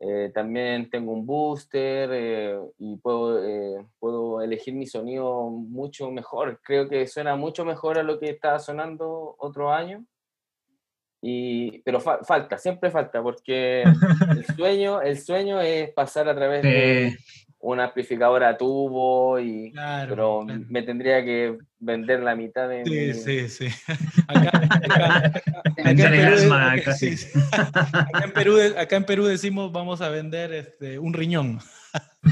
eh, también tengo un booster y puedo, puedo elegir mi sonido mucho mejor. Creo que suena mucho mejor a lo que estaba sonando otro año. Y, pero falta, siempre falta, porque [laughs] el sueño, el sueño es pasar a través de, un amplificador a tubo y pero me tendría que vender la mitad de sí sí sí. Acá, en Perú, acá en Perú decimos vamos a vender este, un riñón.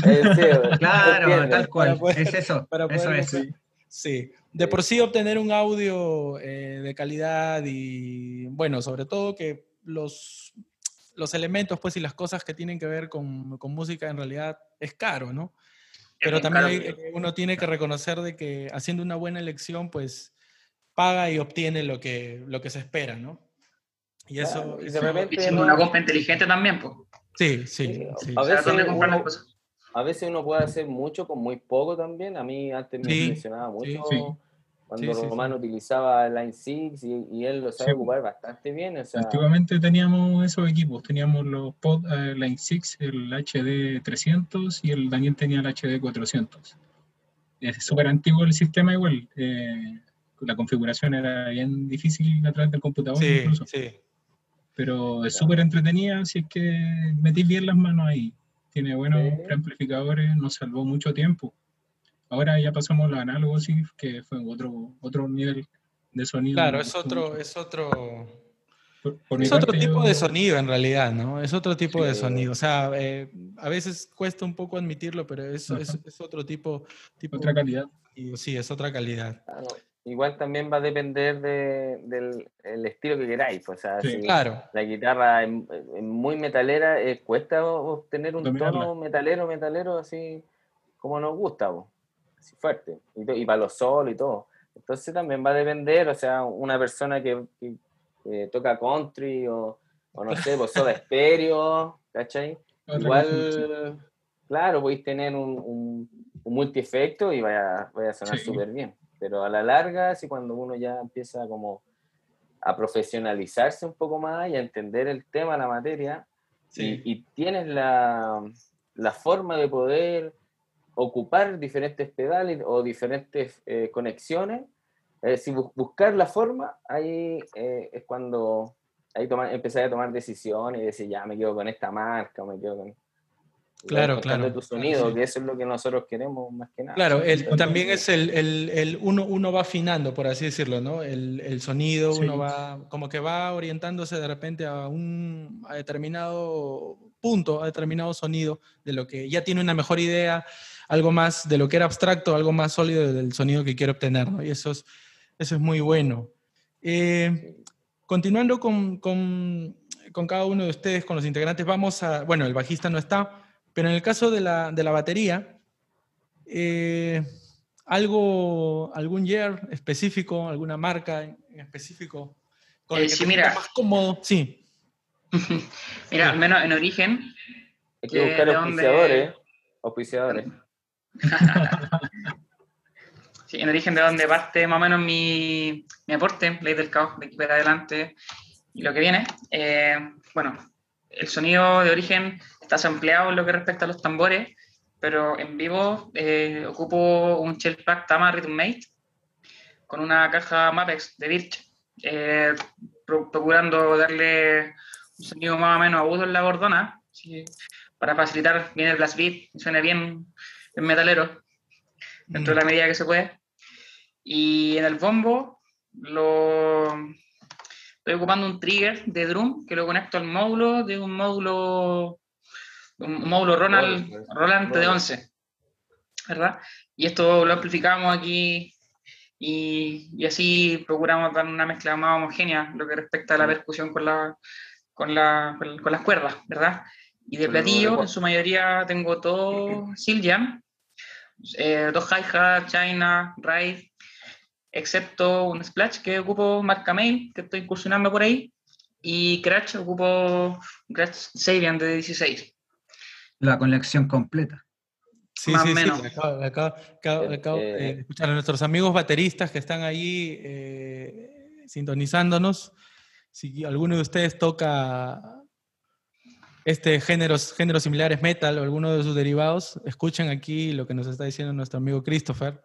Eh, [laughs] claro tal cual es eso eso es. sí. De por sí obtener un audio eh, de calidad y bueno sobre todo que los los elementos pues y las cosas que tienen que ver con, con música en realidad es caro, ¿no? Pero también uno tiene que reconocer de que haciendo una buena elección pues paga y obtiene lo que, lo que se espera, ¿no? Y eso... y de repente una compra inteligente también, pues. Sí, sí. A, veces uno, a, veces uno, puede hacer mucho con muy poco también. A mí antes me mencionaba mucho cuando Román utilizaba Line 6 y, él lo sabe ocupar bastante bien. O Antiguamente teníamos esos equipos, teníamos los Pod eh, Line 6, el HD 300 y el Daniel tenía el HD 400. Es súper antiguo el sistema igual. Eh, la configuración era bien difícil a través del computador incluso. Pero es súper entretenida si es que metís bien las manos ahí. Tiene buenos amplificadores, nos salvó mucho tiempo. Ahora ya pasamos la análogo, sí, que fue otro, otro nivel de sonido. Claro, es otro, es otro, es otro tipo de sonido en realidad, ¿no? Es otro tipo de sonido. O sea, eh, a veces cuesta un poco admitirlo, pero es, es, otro tipo, tipo... Otra calidad. Sí, es otra calidad. igual también va a depender de, del el estilo que queráis. Pues, o sea, si claro. la guitarra es, muy metalera, eh, cuesta obtener un tono metalero, metalero, así como nos gusta. Pues fuerte, y, para los solos y todo. Entonces también va a depender, o sea, una persona que, toca country o, no sé, pues soda estéreo, ¿cachai? Igual, claro, podéis tener un, un, multi-efecto y vaya, vaya a sonar súper bien. Pero a la larga, si cuando uno ya empieza como a profesionalizarse un poco más y a entender el tema, la materia, y, y, tienes la, la forma de poder ocupar diferentes pedales o diferentes eh, conexiones, si buscar la forma, ahí eh, es cuando ahí toma, empecé a tomar decisiones y decir, ya me quedo con esta marca, o me quedo con... Claro, claro. tu sonido, que eso es lo que nosotros queremos más que nada. Claro, también es el, el, el, uno, uno va afinando, por así decirlo, ¿no? El, el sonido, uno va, como que va orientándose de repente a un a determinado punto, a determinado sonido, de lo que ya tiene una mejor idea, algo más de lo que era abstracto, algo más sólido del sonido que quiero obtener, ¿no? Y eso es, eso es muy bueno. Eh, continuando con, con, con, cada uno de ustedes, con los integrantes, vamos a, bueno, el bajista no está, pero en el caso de la, de la batería, eh, algo, algún year específico, alguna marca en específico con el eh, que sí, mira. más cómodo, sí. [laughs] mira, al menos en origen. Hay que buscar auspiciadores. Auspiciadores. Sí, en origen de donde parte más o menos mi, mi aporte, Ley del Caos, de aquí para adelante y lo que viene. Eh, bueno, el sonido de origen está sampleado en lo que respecta a los tambores, pero en vivo eh, ocupo un Shell Pack Tama Rhythm Mate con una caja Mapex de Birch, eh, procurando darle un sonido más o menos agudo en la bordona, para facilitar bien el blast beat, suene bien, metalero, dentro de la mm. medida que se puede. Y en el bombo lo estoy ocupando un trigger de drum que lo conecto al módulo de un módulo un módulo Ronald, Roland de 11, ¿verdad? Y esto lo amplificamos aquí y, y, así procuramos dar una mezcla más homogénea lo que respecta a la percusión con, la, con, la, con las cuerdas, ¿verdad? Y de platillo, en su mayoría tengo todo [clears throat] Siljan, eh, dos hi-hat, China, Ride, excepto un Splash que ocupo marca Mail, que estoy incursionando por ahí, y Crash ocupo Crash Sabian de 16 la colección completa. Sí, sí, sí, acabo, de escuchar a nuestros amigos bateristas que están ahí eh, sintonizándonos. Si alguno de ustedes toca este géneros, géneros similares metal o alguno de sus derivados, escuchen aquí lo que nos está diciendo nuestro amigo Christopher,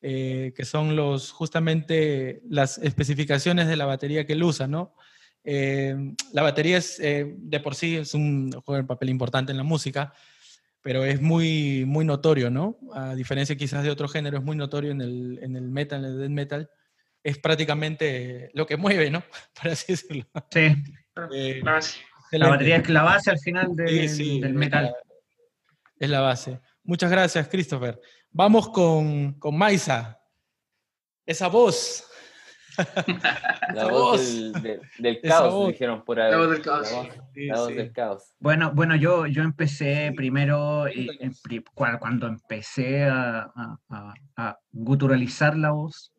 eh, que son los justamente las especificaciones de la batería que él usa, ¿no? Eh, la batería es, eh, de por sí es un, juega un papel importante en la música, pero es muy, muy notorio, ¿no? A diferencia quizás de otro género, es muy notorio en el, en el metal, en el death metal. Es prácticamente lo que mueve, ¿no? [laughs] Para así decirlo. Sí. Eh, la, batería es la base al final del metal. Es la, base. Muchas gracias, Christopher. Vamos con, con Maisa. Esa voz La voz del, caos, dijeron por ahí. La voz del caos. La voz, del caos. Bueno, bueno yo, yo empecé primero, cuando empecé a, a, guturalizar la voz,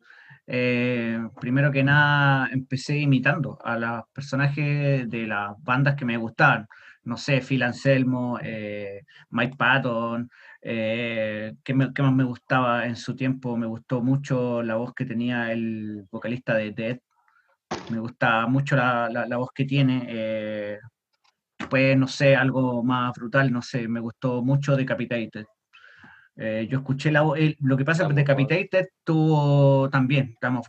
eh, primero que nada empecé imitando a los personajes de las bandas que me gustaban. No sé, Phil Anselmo, eh, Mike Patton, eh, ¿qué, más me gustaba en su tiempo? Me gustó mucho la voz que tenía el vocalista de Dead. Me gustaba mucho la, la, voz que tiene. Pues, no sé, algo más brutal, no sé, me gustó mucho Decapitated. Eh, yo escuché la lo que pasa que Decapitated tuvo también, digamos,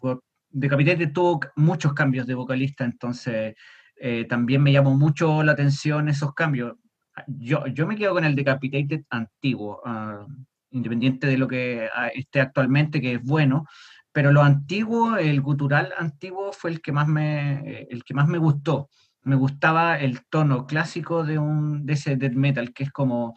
Decapitated tuvo muchos cambios de vocalista, entonces eh, también me llamó mucho la atención esos cambios yo, yo me quedo con el Decapitated antiguo, ah, independiente de lo que ah, esté actualmente, que es bueno, pero lo antiguo, el gutural antiguo fue el que más me, el que más me gustó. Me gustaba el tono clásico de, un, de ese death metal, que es como,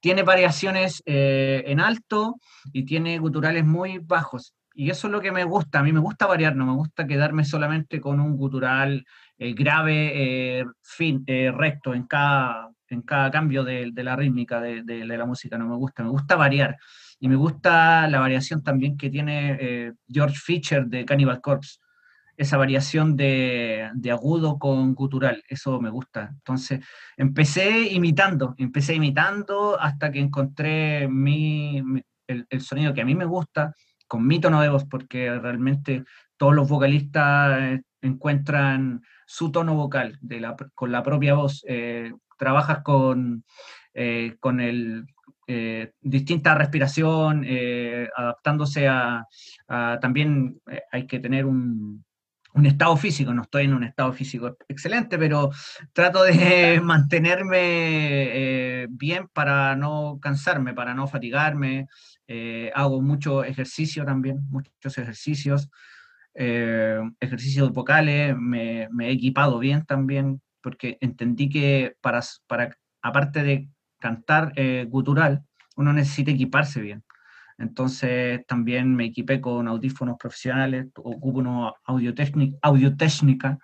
tiene variaciones eh, en alto y tiene guturales muy bajos. Y eso es lo que me gusta, a mí me gusta variar, no me gusta quedarme solamente con un gutural eh, grave, eh, fin, recto en cada, en cada cambio de, la rítmica de, la música, no me gusta, me gusta variar. Y me gusta la variación también que tiene George Fisher de Cannibal Corpse, esa variación de, agudo con gutural, eso me gusta. Entonces, empecé imitando, empecé imitando hasta que encontré mi, el, sonido que a mí me gusta, con mi tono de voz, porque realmente todos los vocalistas eh, encuentran su tono vocal con la propia voz. Eh, trabajas con, eh, con el, distinta respiración, adaptándose a, también hay que tener un, un, estado físico, no estoy en un estado físico excelente, pero trato de [laughs] mantenerme bien para no cansarme, para no fatigarme, hago mucho ejercicio también, muchos ejercicios. ejercicios vocales, me, he equipado bien también porque entendí que para, para aparte de cantar eh, gutural, uno necesita equiparse bien. Entonces también me equipé con audífonos profesionales, ocupo una audio, audio técnica.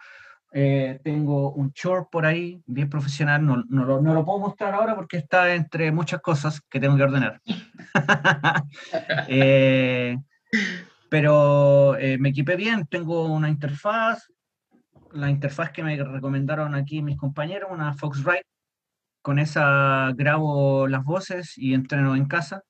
Eh, tengo un short por ahí, bien profesional, no, no, lo, no, lo, puedo mostrar ahora porque está entre muchas cosas que tengo que ordenar. [laughs] Eh, pero me equipé bien, tengo una interfaz, la interfaz que me recomendaron aquí mis compañeros, una Foxrite. Con esa grabo las voces y entreno en casa.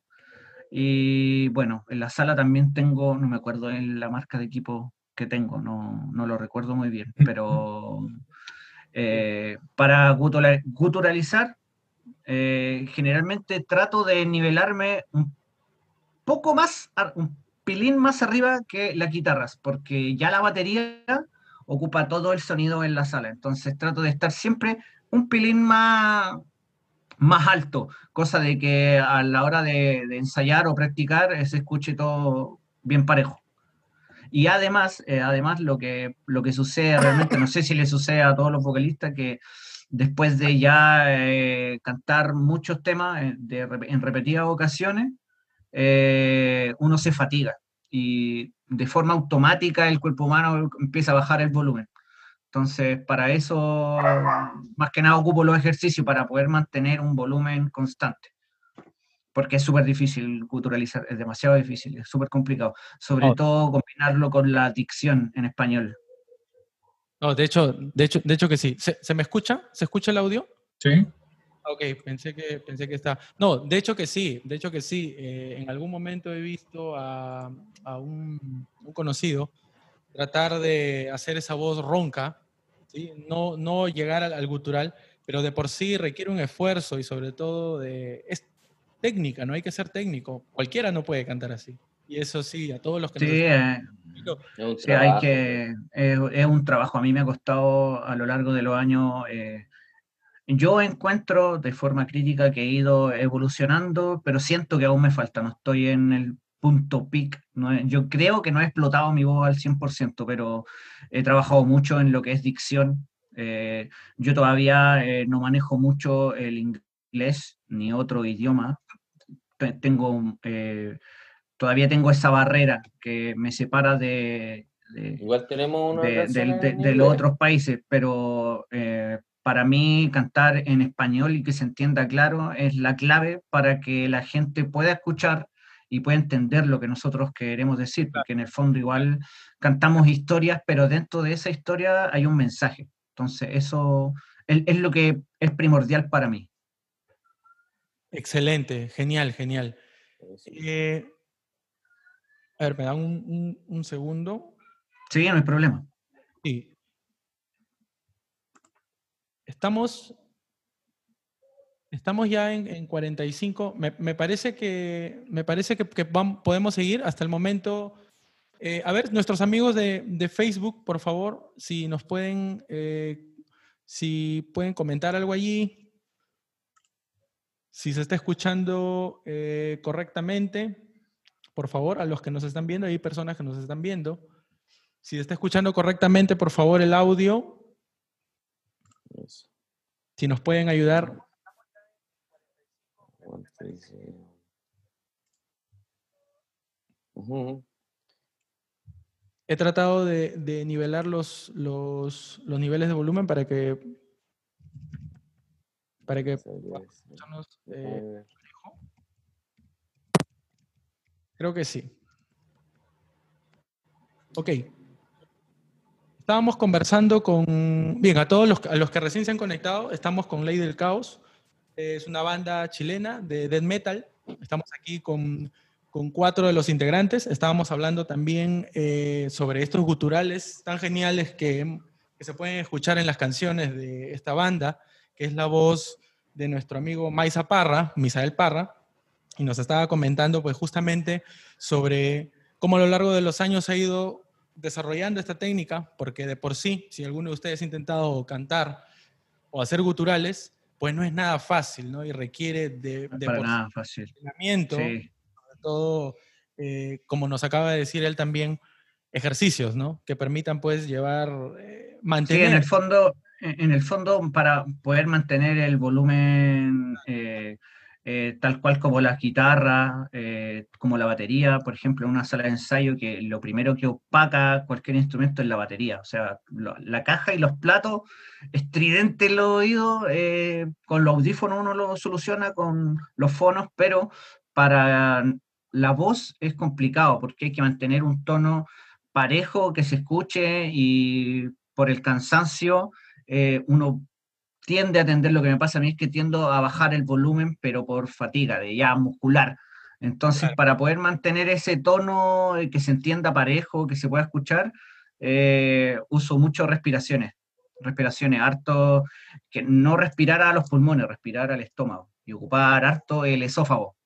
Y bueno, en la sala también tengo, no me acuerdo en la marca de equipo que tengo, no, no lo recuerdo muy bien, pero eh, para guturalizar, eh, generalmente trato de nivelarme un poco más, un pilín más arriba que las guitarras, porque ya la batería ocupa todo el sonido en la sala, entonces trato de estar siempre un pilín más, más alto, cosa de que a la hora de, ensayar o practicar eh, se escuche todo bien parejo. Y además, eh, además lo, que, lo que sucede realmente, no sé si le sucede a todos los vocalistas, que después de ya eh, cantar muchos temas en repetidas ocasiones, uno se fatiga y de forma automática el cuerpo humano empieza a bajar el volumen. Entonces, para eso, más que nada, ocupo los ejercicios para poder mantener un volumen constante. Porque es súper difícil culturalizar, es demasiado difícil, es súper complicado. Sobre todo combinarlo con la dicción en español. No, de hecho, de hecho, de hecho que sí. ¿Se, me escucha? ¿Se escucha el audio? Sí. Ok, pensé que, pensé que está. No, de hecho que sí, de hecho que sí. Eh, en algún momento he visto a, un, conocido tratar de hacer esa voz ronca no, no llegar al, gutural, pero de por sí requiere un esfuerzo y sobre todo de, es técnica, no hay que ser técnico, cualquiera no puede cantar así. Y eso sí, a todos los que... Sí, eh, hay que, es, un trabajo, a mí me ha costado a lo largo de los años... Eh, yo encuentro de forma crítica que he ido evolucionando, pero siento que aún me falta, no estoy en el punto peak. No yo creo que no he explotado mi voz al 100%, pero he trabajado mucho en lo que es dicción. Eh, yo todavía eh, no manejo mucho el inglés ni otro idioma. Tengo, eh, todavía tengo esa barrera que me separa de, Igual tenemos de, los otros países, pero para mí cantar en español y que se entienda claro es la clave para que la gente pueda escuchar y puede entender lo que nosotros queremos decir, porque en el fondo igual cantamos historias, pero dentro de esa historia hay un mensaje. Entonces, eso es, lo que es primordial para mí. Excelente, genial, genial. Eh, a ver, me dan un, un, segundo. Sí, no hay problema. Sí. Estamos Estamos ya en, 45. Me, parece que, me parece que, podemos seguir hasta el momento. Eh, a ver, nuestros amigos de, Facebook, por favor, si nos pueden, eh, si pueden comentar algo allí, si se está escuchando eh, correctamente, por favor, a los que nos están viendo, hay personas que nos están viendo. Si se está escuchando correctamente, por favor, el audio. Si nos pueden ayudar He tratado de, nivelar los, los, niveles de volumen para que para que eh, creo que sí. Ok. Estábamos conversando con, bien, a todos los, a los que recién se han conectado, estamos con Ley del Caos es una banda chilena de death metal. Estamos aquí con, con cuatro de los integrantes. Estábamos hablando también eh, sobre estos guturales tan geniales que, que, se pueden escuchar en las canciones de esta banda, que es la voz de nuestro amigo Maisa Parra, Misael Parra, y nos estaba comentando pues justamente sobre cómo a lo largo de los años ha ido desarrollando esta técnica, porque de por sí, si alguno de ustedes ha intentado cantar o hacer guturales, pues no es nada fácil, ¿no? Y requiere de, de nada fácil. entrenamiento, todo, eh, como nos acaba de decir él también, ejercicios, ¿no? Que permitan, pues, llevar, eh, mantener... Sí, en el fondo, en el fondo, para poder mantener el volumen eh, eh, tal cual como las guitarras, eh, como la batería, por ejemplo, en una sala de ensayo que lo primero que opaca cualquier instrumento es la batería, o sea, la caja y los platos, estridente en los oídos, eh, con los audífonos uno lo soluciona con los fonos, pero para la voz es complicado porque hay que mantener un tono parejo que se escuche y por el cansancio uno tiende a atender, lo que me pasa a mí es que tiendo a bajar el volumen, pero por fatiga, de ya muscular. Entonces, para poder mantener ese tono que se entienda parejo, que se pueda escuchar, eh, uso mucho respiraciones. Respiraciones, harto, que no respirar a los pulmones, respirar al estómago y ocupar harto el esófago.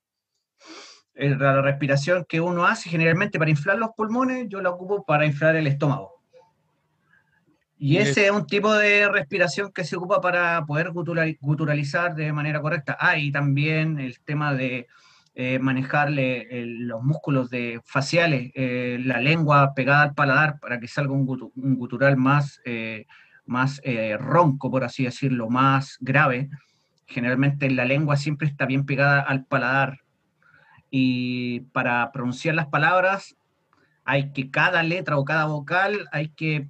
La respiración que uno hace generalmente para inflar los pulmones, yo la ocupo para inflar el estómago. Y ese es un tipo de respiración que se ocupa para poder guturalizar de manera correcta. Ah, y también el tema de eh, manejarle los músculos de, faciales, eh, la lengua pegada al paladar para que salga un, gutural más, eh, más ronco, por así decirlo, más grave. Generalmente la lengua siempre está bien pegada al paladar. Y para pronunciar las palabras hay que cada letra o cada vocal hay que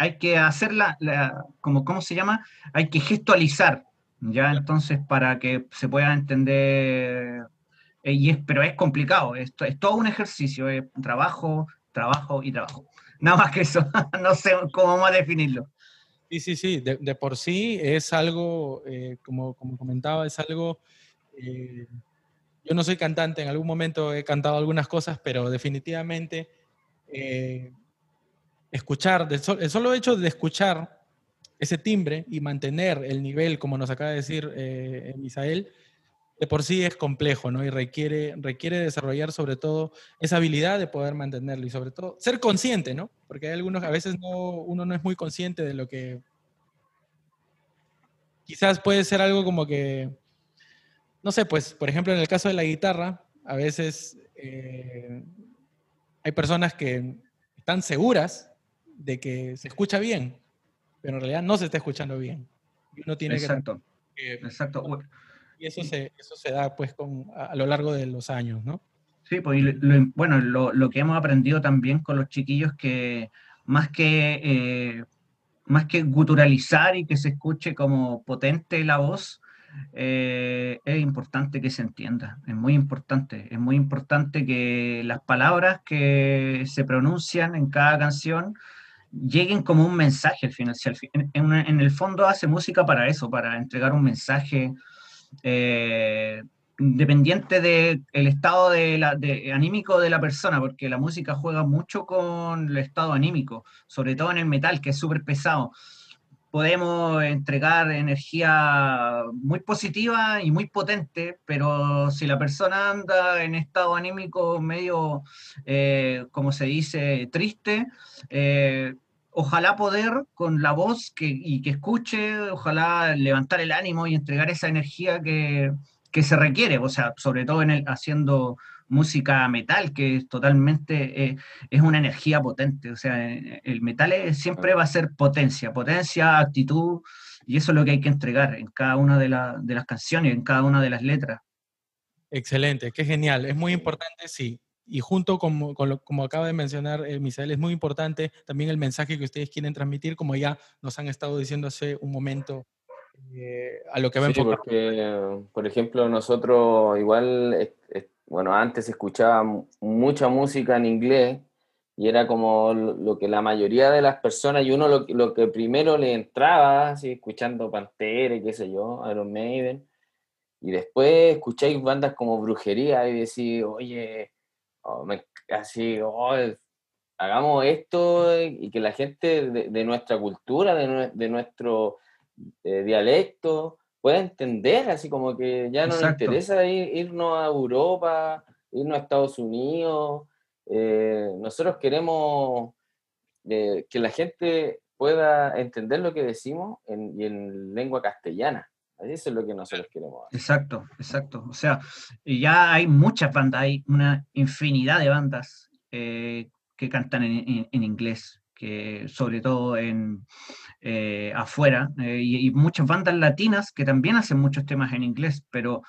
hay que hacerla, como, ¿cómo se llama? Hay que gestualizar, ¿ya? Entonces, para que se pueda entender, eh, y es, pero es complicado, esto es todo un ejercicio, es trabajo, trabajo y trabajo. [laughs] Nada más que eso, [laughs] no sé cómo más definirlo. Sí, sí, sí, de, por sí es algo, eh, como, como comentaba, es algo... Eh, yo no soy cantante, en algún momento he cantado algunas cosas, pero definitivamente escuchar, el solo hecho de escuchar ese timbre y mantener el nivel, como nos acaba de decir eh, Misael, de por sí es complejo, ¿no? Y requiere, requiere desarrollar sobre todo esa habilidad de poder mantenerlo y sobre todo ser consciente, ¿no? Porque hay algunos, a veces no, uno no es muy consciente de lo que... Quizás puede ser algo como que, no sé, pues, por ejemplo, en el caso de la guitarra, a veces eh, hay personas que están seguras de que se escucha bien, pero en realidad no se está escuchando bien. Y uno tiene exacto, que... Exacto. Y eso se, eso se da pues con, a, lo largo de los años, ¿no? Sí, pues bueno, lo, lo, que hemos aprendido también con los chiquillos que más que, eh, más que guturalizar y que se escuche como potente la voz, eh, es importante que se entienda, es muy importante, es muy importante que las palabras que se pronuncian en cada canción lleguen como un mensaje al final. en, el fondo hace música para eso, para entregar un mensaje eh, independiente del estado de anímico de la persona, porque la música juega mucho con el estado anímico, sobre todo en el metal, que es súper pesado. Podemos entregar energía muy positiva y muy potente, pero si la persona anda en estado anímico medio, eh, como se dice, triste, eh, ojalá poder con la voz que, y que escuche, ojalá levantar el ánimo y entregar esa energía que, se requiere, o sea, sobre todo en el, haciendo música metal, que es totalmente, eh, es una energía potente, o sea, el metal siempre va a ser potencia, potencia, actitud, y eso es lo que hay que entregar en cada una de, de las canciones, en cada una de las letras. Excelente, qué genial, es muy importante, sí, y junto con, como acaba de mencionar eh, Misael, es muy importante también el mensaje que ustedes quieren transmitir, como ya nos han estado diciendo hace un momento, eh, a lo que ven sí, porque, por ejemplo, nosotros igual, bueno, antes escuchaba mucha música en inglés y era como lo, que la mayoría de las personas, y uno lo, que primero le entraba, así, escuchando Pantera qué sé yo, Iron Maiden, y después escucháis bandas como Brujería y decís, oye, Oh, así, oh, hagamos esto y que la gente de, nuestra cultura, de, nuestro eh, dialecto, pueda entender, así como que ya no nos interesa irnos a Europa, irnos a Estados Unidos. Eh, nosotros queremos eh, que la gente pueda entender lo que decimos en, y en lengua castellana. Eso es lo que nosotros queremos Exacto, exacto. O sea, ya hay muchas bandas, hay una infinidad de bandas eh, que cantan en, inglés, sobre todo en eh, afuera, eh, y, muchas bandas latinas que también hacen muchos temas en inglés, pero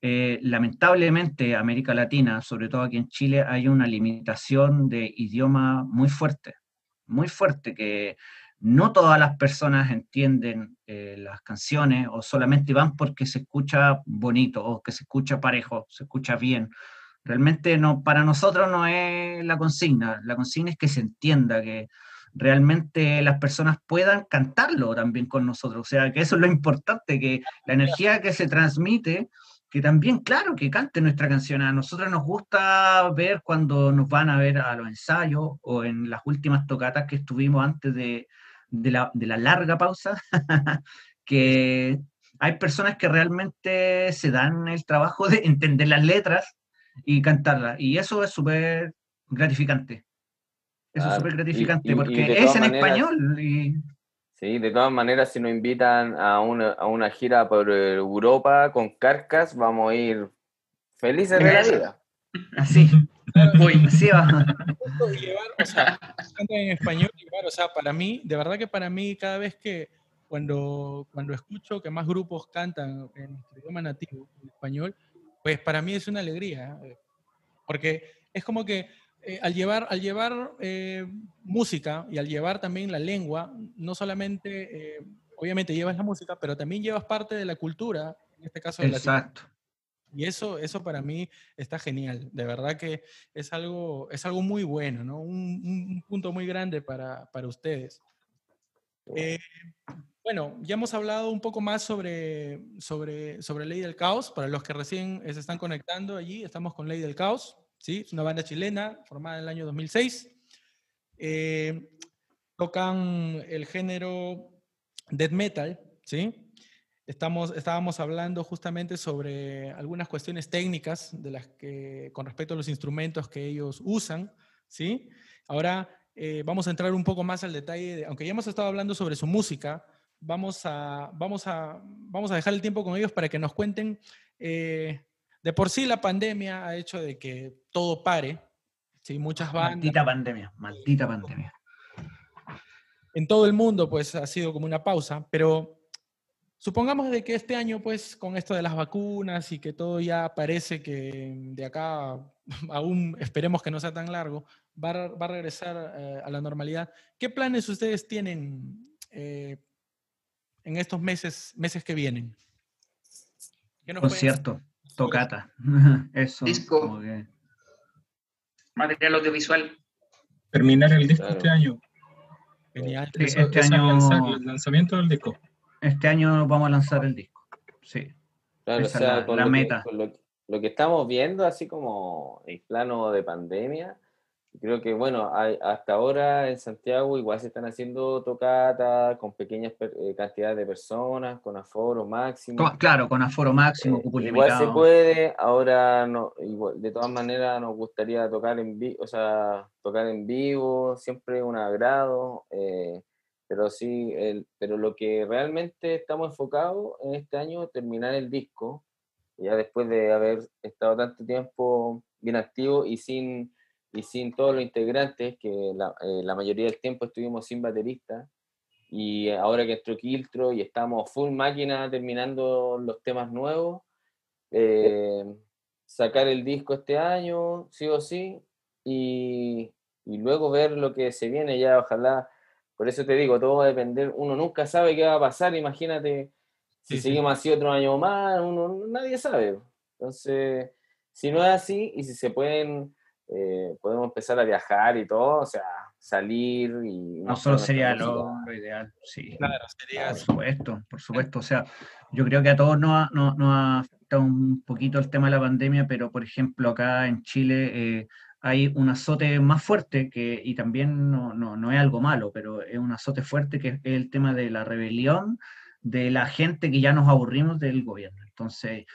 lamentablemente América Latina, sobre todo aquí en Chile, hay una limitación de idioma muy fuerte, muy fuerte, que no todas las personas entienden eh, las canciones o solamente van porque se escucha bonito o que se escucha parejo, se escucha bien. Realmente no, para nosotros no es la consigna, la consigna es que se entienda, que realmente las personas puedan cantarlo también con nosotros. O sea, que eso es lo importante, que la energía que se transmite que también, claro, que cante nuestra canción. A nosotros nos gusta ver cuando nos van a ver a los ensayos o en las últimas tocatas que estuvimos antes de, la, larga pausa, [laughs] que hay personas que realmente se dan el trabajo de entender las letras y cantarlas. Y eso es súper gratificante. Eso es súper gratificante porque es en español. Y... Sí, de todas maneras, si nos invitan a una, a una gira por Europa con Carcas, vamos a ir felices de la vida. Así. Voy. Así va. o sea, en español, o sea, para mí, de verdad que para mí, cada vez que cuando, cuando escucho que más grupos cantan en nuestro idioma nativo, en español, pues para mí es una alegría. ¿eh? Porque es como que eh, al llevar, al llevar eh, música y al llevar también la lengua, no solamente, eh, obviamente llevas la música, pero también llevas parte de la cultura, en este caso de Exacto. Y eso, eso para mí está genial. De verdad que es algo, es algo muy bueno, ¿no? Un, punto muy grande para, para ustedes. bueno, ya hemos hablado un poco más sobre, sobre, sobre Ley del Caos. Para los que recién se están conectando allí, estamos con Ley del Caos. ¿Sí? Es una banda chilena formada en el año 2006. Eh, tocan el género death metal, ¿sí? Estamos, estábamos hablando justamente sobre algunas cuestiones técnicas de las que, con respecto a los instrumentos que ellos usan, ¿sí? Ahora eh, vamos a entrar un poco más al detalle, aunque ya hemos estado hablando sobre su música, vamos a, vamos a, vamos a dejar el tiempo con ellos para que nos cuenten eh, de por sí la pandemia ha hecho de que todo pare, ¿sí? Muchas bandas... Maldita pandemia, maldita pandemia. En todo el mundo, pues, ha sido como una pausa, pero supongamos de que este año, pues, con esto de las vacunas y que todo ya parece que de acá, [laughs] aún esperemos que no sea tan largo, va a, regresar eh, a la normalidad. ¿Qué planes ustedes tienen eh, en estos meses, meses que vienen? Concierto. Tocata. [laughs] Eso. Disco. Material audiovisual. Terminar el disco este año. Genial. este año. el lanzamiento del disco. Este año vamos a lanzar el disco. Sí. Claro, o sea, la, meta. lo, que estamos viendo, así como el plano de pandemia, Creo que, bueno, hasta ahora en Santiago igual se están haciendo tocatas con pequeñas eh, cantidades de personas, con aforo máximo. claro, con aforo máximo, eh, Igual se puede, ahora no, igual, de todas maneras nos gustaría tocar en vivo, o sea, tocar en vivo, siempre un agrado, eh, pero sí, el, pero lo que realmente estamos enfocados en este año es terminar el disco, ya después de haber estado tanto tiempo bien activo y sin y sin todos los integrantes, que la, eh, la mayoría del tiempo estuvimos sin baterista, y ahora que entró Kiltro y estamos full máquina terminando los temas nuevos, eh, sacar el disco este año, sí o sí, y, y, luego ver lo que se viene ya, ojalá, por eso te digo, todo va a depender, uno nunca sabe qué va a pasar, imagínate si seguimos así otro año más, uno, nadie sabe. Entonces, si no es así y si se pueden eh, podemos empezar a viajar y todo, o sea, salir y... No solo sería lo, ideal, sí. Claro, sería... Por supuesto, por supuesto. O sea, yo creo que a todos nos ha, no, no afectado un poquito el tema de la pandemia, pero por ejemplo acá en Chile eh, hay un azote más fuerte, que, y también no, no, no es algo malo, pero es un azote fuerte que es el tema de la rebelión de la gente que ya nos aburrimos del gobierno. Entonces,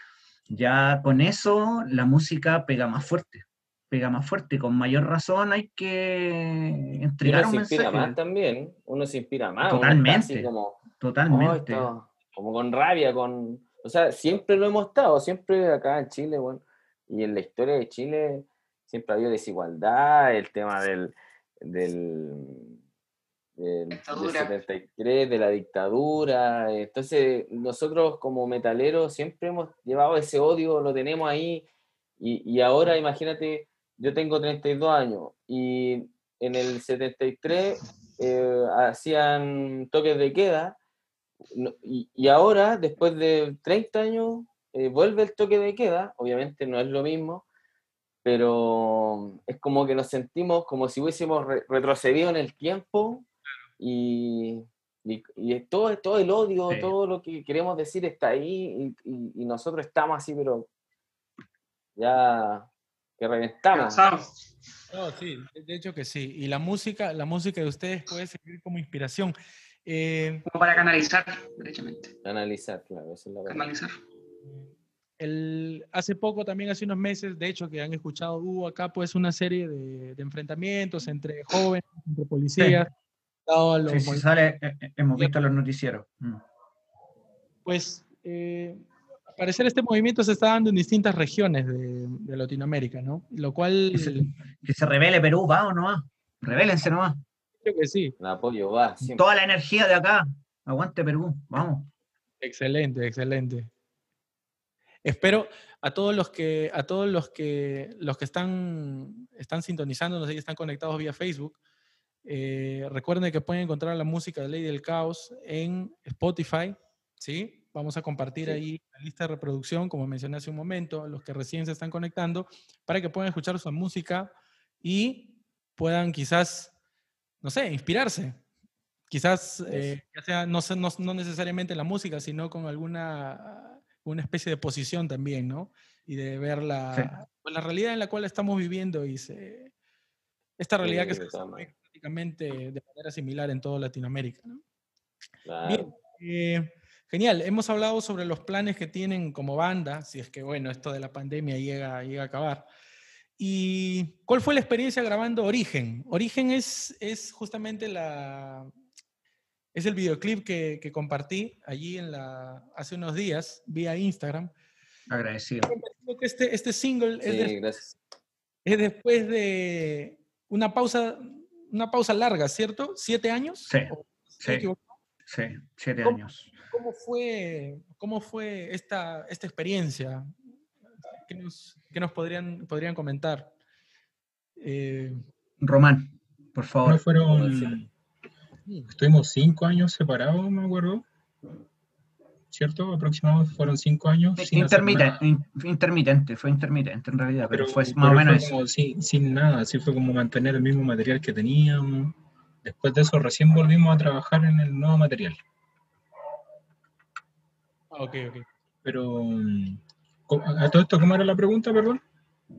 ya con eso la música pega más fuerte pega más fuerte. Con mayor razón hay que entregar uno se inspira más también, uno se inspira más. Totalmente. Como, totalmente. como con rabia, con... O sea, siempre lo hemos estado, siempre acá en Chile, bueno, y en la historia de Chile siempre ha habido desigualdad, el tema del, del, del, 73, de la dictadura. Entonces, nosotros como metaleros siempre hemos llevado ese odio, lo tenemos ahí, y, y ahora imagínate yo tengo 32 años y en el 73 eh, hacían toques de queda y, ahora, después de 30 años, eh, vuelve el toque de queda, obviamente no es lo mismo, pero es como que nos sentimos como si hubiésemos retrocedido en el tiempo y, y, todo, todo el odio, todo lo que queremos decir está ahí y, nosotros estamos así, pero ya que reventamos. sí, de hecho que sí. Y la música, la música de ustedes puede servir como inspiración. Eh, como para canalizar, derechamente. Canalizar, claro, eso es la Canalizar. El, hace poco, también hace unos meses, de hecho, que han escuchado, hubo acá pues una serie de, enfrentamientos entre jóvenes, entre policías. Sí. sí, sale, eh, eh, hemos visto los noticieros. Mm. Pues, eh, al parecer este movimiento se está dando en distintas regiones de, Latinoamérica, ¿no? Lo cual... Que se, revele Perú, va o no va. Revélense nomás. Creo que sí. El apoyo va. Toda la energía de acá. Aguante Perú, vamos. Excelente, excelente. Espero a todos los que, a todos los que, los que están, están sintonizando, no sé si están conectados vía Facebook, eh, recuerden que pueden encontrar la música de Ley del Caos en Spotify, ¿sí? Vamos a compartir ahí la lista de reproducción, como mencioné hace un momento, los que recién se están conectando, para que puedan escuchar su música y puedan quizás, no sé, inspirarse. Quizás, eh, ya sea, no, no, no necesariamente la música, sino con alguna una especie de posición también, ¿no? Y de ver la, pues, la realidad en la cual estamos viviendo y se, esta realidad que se [laughs] prácticamente de manera similar en toda Latinoamérica, ¿no? Bien, eh, genial, hemos hablado sobre los planes que tienen como banda, si es que, bueno, esto de la pandemia llega, llega a acabar. ¿Y cuál fue la experiencia grabando Origen? Origen es, es justamente la, es el videoclip que, compartí allí en la, hace unos días vía Instagram. Agradecido. Este, este single es, después de una pausa, una pausa larga, ¿cierto? ¿Siete años? Sí, sí, siete años. ¿Cómo fue, cómo fue esta, esta experiencia? ¿Qué nos, podrían, podrían comentar? Eh, Román, por favor. fueron Estuvimos cinco años separados, me acuerdo. ¿Cierto? Aproximadamente fueron cinco años. intermitente, intermitente, fue intermitente en realidad, pero, fue más o menos. Como sin, sin, nada, así fue como mantener el mismo material que teníamos. Después de eso, recién volvimos a trabajar en el nuevo material. Ah, ok, ok. Pero, ¿a todo esto cómo era la pregunta, perdón?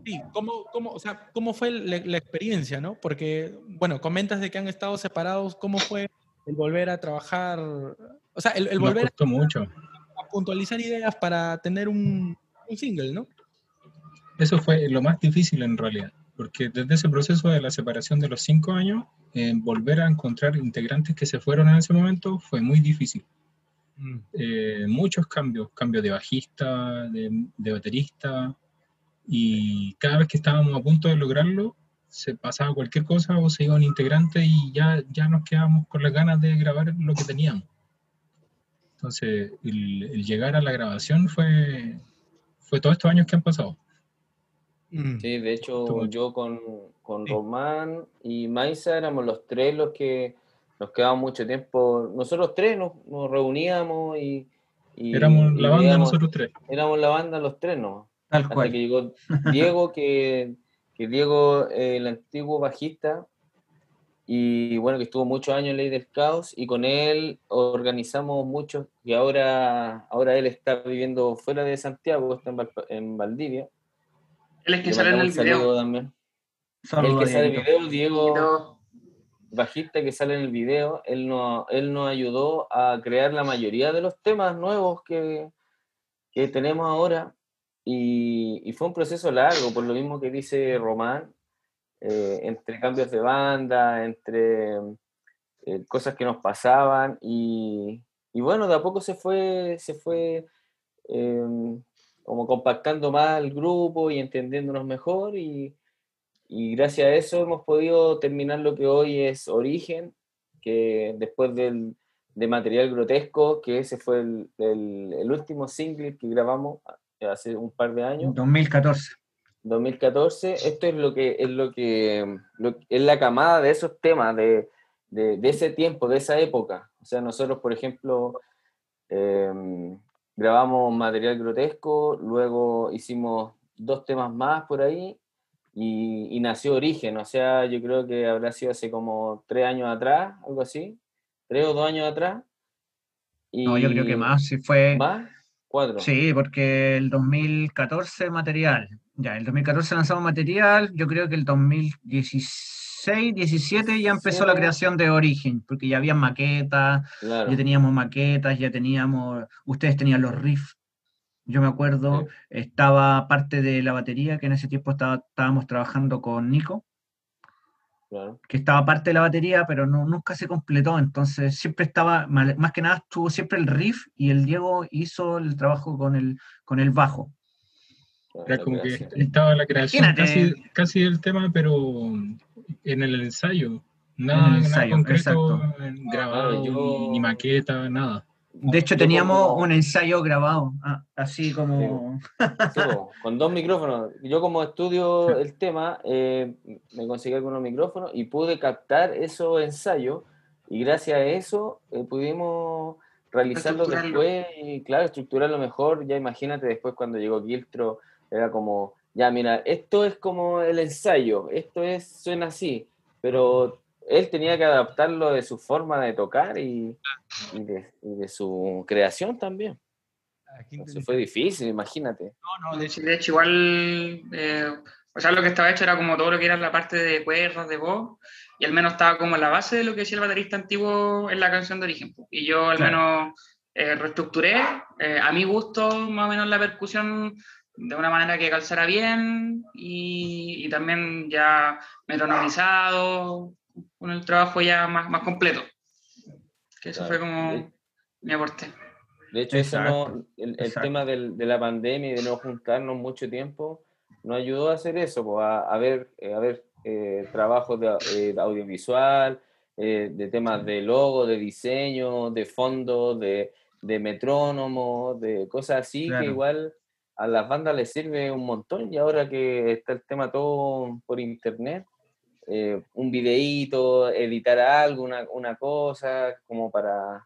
Sí, ¿cómo, cómo, o sea, ¿cómo fue la, experiencia, no? Porque, bueno, comentas de que han estado separados, ¿cómo fue el volver a trabajar? O sea, el, volver a, mucho. a puntualizar ideas para tener un, un single, ¿no? Eso fue lo más difícil en realidad, porque desde ese proceso de la separación de los cinco años, volver a encontrar integrantes que se fueron en ese momento fue muy difícil. Mm. Eh, muchos cambios, cambios de bajista, de, de baterista, y cada vez que estábamos a punto de lograrlo, se pasaba cualquier cosa o se iba un integrante y ya, ya nos quedábamos con las ganas de grabar lo que teníamos. Entonces, el, llegar a la grabación fue, fue todos estos años que han pasado. Mm. Sí, de hecho, yo con, con Román y Maisa éramos los tres los que nos quedábamos mucho tiempo. Nosotros tres nos, nos reuníamos y, Éramos la banda nosotros tres. Éramos la banda los tres, ¿no? hasta que llegó Diego, que, que Diego, el antiguo bajista, y bueno, que estuvo muchos años en Ley del Caos, y con él organizamos muchos, y ahora, ahora él está viviendo fuera de Santiago, está en, Valdivia. Él es que sale en el video. También. el que sale en el video, Diego, bajista que sale en el video, él, no, él nos ayudó a crear la mayoría de los temas nuevos que, que tenemos ahora. Y, fue un proceso largo, por lo mismo que dice Román, eh, entre cambios de banda, entre eh, cosas que nos pasaban. Y, bueno, de a poco se fue, se fue em, como compactando más el grupo y entendiéndonos mejor. Y, gracias a eso hemos podido terminar lo que hoy es Origen, que después del, de Material Grotesco, que ese fue el, el último single que grabamos hace un par de años. 2014. 2014, esto es lo que es lo que es la camada de esos temas de, de, ese tiempo, de esa época. O sea, nosotros, por ejemplo, em, grabamos material grotesco, luego hicimos dos temas más por ahí y, nació Origen. O sea, yo creo que habrá sido hace como tres años atrás, algo así. tres o dos años atrás. no, yo creo que más, si fue... ¿Más? Cuatro. Sí, porque el 2014 material, ya, el 2014 lanzamos material, yo creo que el 2016, 17 ya empezó la creación de Origen, porque ya había maquetas, ya teníamos maquetas, ya teníamos, ustedes tenían los riffs, yo me acuerdo, estaba parte de la batería, que en ese tiempo estaba, estábamos trabajando con Nico, que estaba parte de la batería, pero no, nunca se completó, entonces siempre estaba, más que nada estuvo siempre el riff y el Diego hizo el trabajo con el, con el bajo. Era como que estaba la creación casi, casi del tema, pero en el ensayo. Nada, concreto grabado, ni maqueta, nada. De hecho, teníamos un ensayo grabado, ah, así como... con dos micrófonos. Yo como estudio el tema, eh, me conseguí algunos micrófonos y pude captar esos ensayos y gracias a eso eh, pudimos realizarlo después y, claro, estructurarlo mejor. Ya imagínate después cuando llegó Giltro, era como, ya mira, esto es como el ensayo, esto es, suena así, pero él tenía que adaptarlo de su forma de tocar y, de, su creación también. Ah, Eso fue difícil, imagínate. No, no, de hecho, igual, eh, o sea, lo que estaba hecho era como todo lo que era la parte de cuerdas, de voz, y al menos estaba como la base de lo que decía el baterista antiguo en la canción de origen. Y yo al menos eh, reestructuré, eh, a mi gusto, más o menos la percusión de una manera que calzara bien y, y también ya metronomizado, con el trabajo ya más, más completo. Que eso fue como mi aporte. De hecho, eso el, tema del, de la pandemia y de no juntarnos mucho tiempo nos ayudó a hacer eso, a, ver, a ver eh, trabajos de, eh, audiovisual, eh, de temas de logo, de diseño, de fondo, de, de metrónomo, de cosas así que igual a las bandas les sirve un montón y ahora que está el tema todo por internet, eh, un videíto, editar algo, una, una cosa, como para,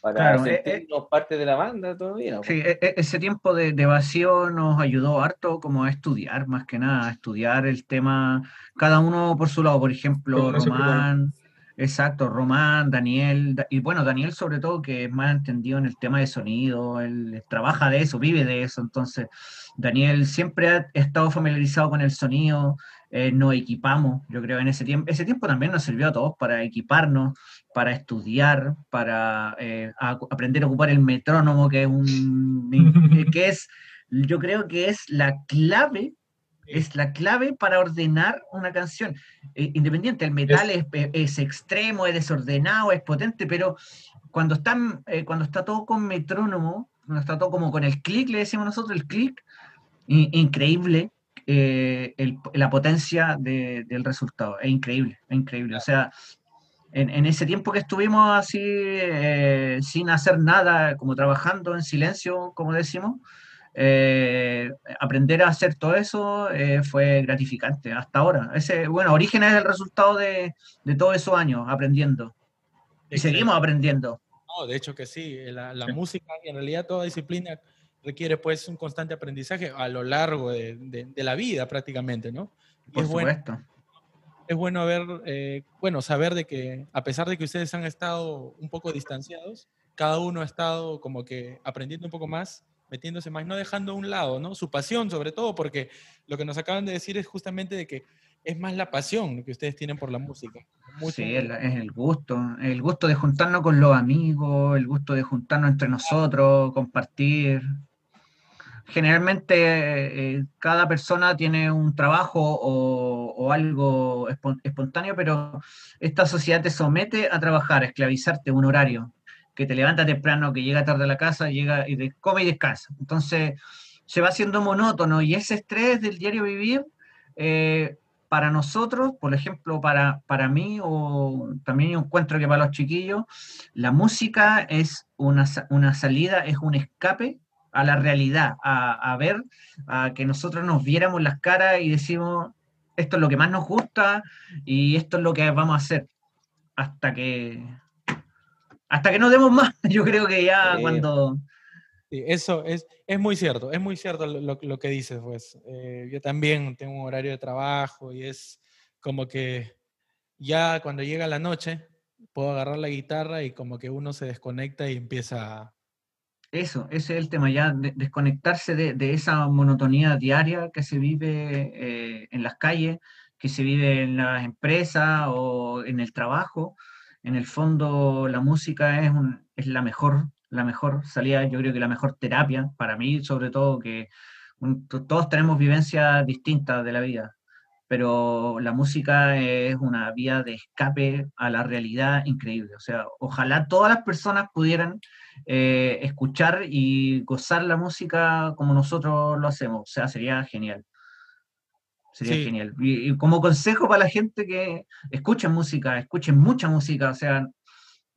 para eh, eh, sentirnos parte de la banda todavía. Sí, e, e, ese tiempo de, de, vacío nos ayudó harto como a estudiar, más que nada, a estudiar el tema, cada uno por su lado, por ejemplo, Román. Exacto, Román, Daniel, y bueno, Daniel sobre todo que es más entendido en el tema de sonido, él trabaja de eso, vive de eso, entonces Daniel siempre ha estado familiarizado con el sonido, eh, nos equipamos, yo creo, en ese tiempo. Ese tiempo también nos sirvió a todos para equiparnos, para estudiar, para eh, aprender a ocupar el metrónomo, que es un, que es, yo creo que es la clave es la clave para ordenar una canción. Eh, independiente, el metal es, extremo, es desordenado, es potente, pero cuando, están, eh, cuando está todo con metrónomo, cuando está todo como con el clic, le decimos nosotros, el clic, increíble eh, la potencia del resultado. Es increíble, es increíble. O sea, en, en ese tiempo que estuvimos así, sin hacer nada, como trabajando en silencio, como decimos, eh, aprender a hacer todo eso eh, fue gratificante hasta ahora. Ese, bueno, Origen es el resultado de, de todos esos años aprendiendo. Y seguimos aprendiendo. No, de hecho que sí. La, la música y en realidad toda disciplina requiere pues un constante aprendizaje a lo largo de, de, la vida prácticamente, ¿no? Por es supuesto. Bueno, es bueno ver, eh, bueno, saber de que a pesar de que ustedes han estado un poco distanciados, cada uno ha estado como que aprendiendo un poco más metiéndose más, no dejando a un lado, ¿no? Su pasión sobre todo, porque lo que nos acaban de decir es justamente de que es más la pasión que ustedes tienen por la música. Sí, es, el gusto, el gusto de juntarnos con los amigos, el gusto de juntarnos entre nosotros, compartir. Generalmente eh, cada persona tiene un trabajo o, algo espontáneo, pero esta sociedad te somete a trabajar, a esclavizarte un horario que te levanta temprano, que llega tarde a la casa, llega y come y descansa. Entonces se va haciendo monótono y ese estrés del diario vivir, eh, para nosotros, por ejemplo, para, para mí, o también encuentro que para los chiquillos, la música es una, una salida, es un escape a la realidad, a, a, ver, a que nosotros nos viéramos las caras y decimos, esto es lo que más nos gusta y esto es lo que vamos a hacer hasta que hasta que no demos más, [laughs] yo creo que ya cuando... Sí, eso es, es muy cierto, es muy cierto lo, lo que dices, pues. Eh, yo también tengo un horario de trabajo y es como que ya cuando llega la noche, puedo agarrar la guitarra y como que uno se desconecta y empieza... Eso, ese es el tema, ya desconectarse de, esa monotonía diaria que se vive eh, en las calles, que se vive en las empresas o en el trabajo. En el fondo, la música es, es la mejor la mejor salida, yo creo que la mejor terapia, para mí sobre todo, que todos tenemos vivencias distintas de la vida, pero la música es una vía de escape a la realidad increíble. O sea, ojalá todas las personas pudieran eh, escuchar y gozar la música como nosotros lo hacemos. O sea, sería genial. Sería genial. Y, y, como consejo para la gente que escuchen música, escuchen mucha música, o sea,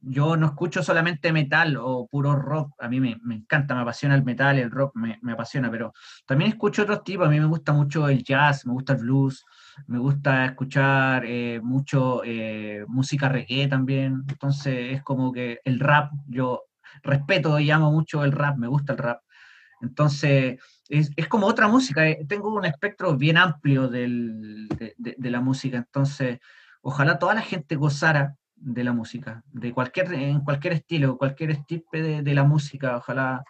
yo no escucho solamente metal o puro rock, a mí me, encanta, me apasiona el metal, el rock me, apasiona, pero también escucho otros tipos, a mí me gusta mucho el jazz, me gusta el blues, me gusta escuchar eh, mucho eh, música reggae también, entonces es como que el rap, yo respeto y amo mucho el rap, me gusta el rap, entonces es, como otra música, eh, tengo un espectro bien amplio de, de la música, entonces ojalá toda la gente gozara de la música, de cualquier, en cualquier estilo, cualquier estirpe de, la música, ojalá,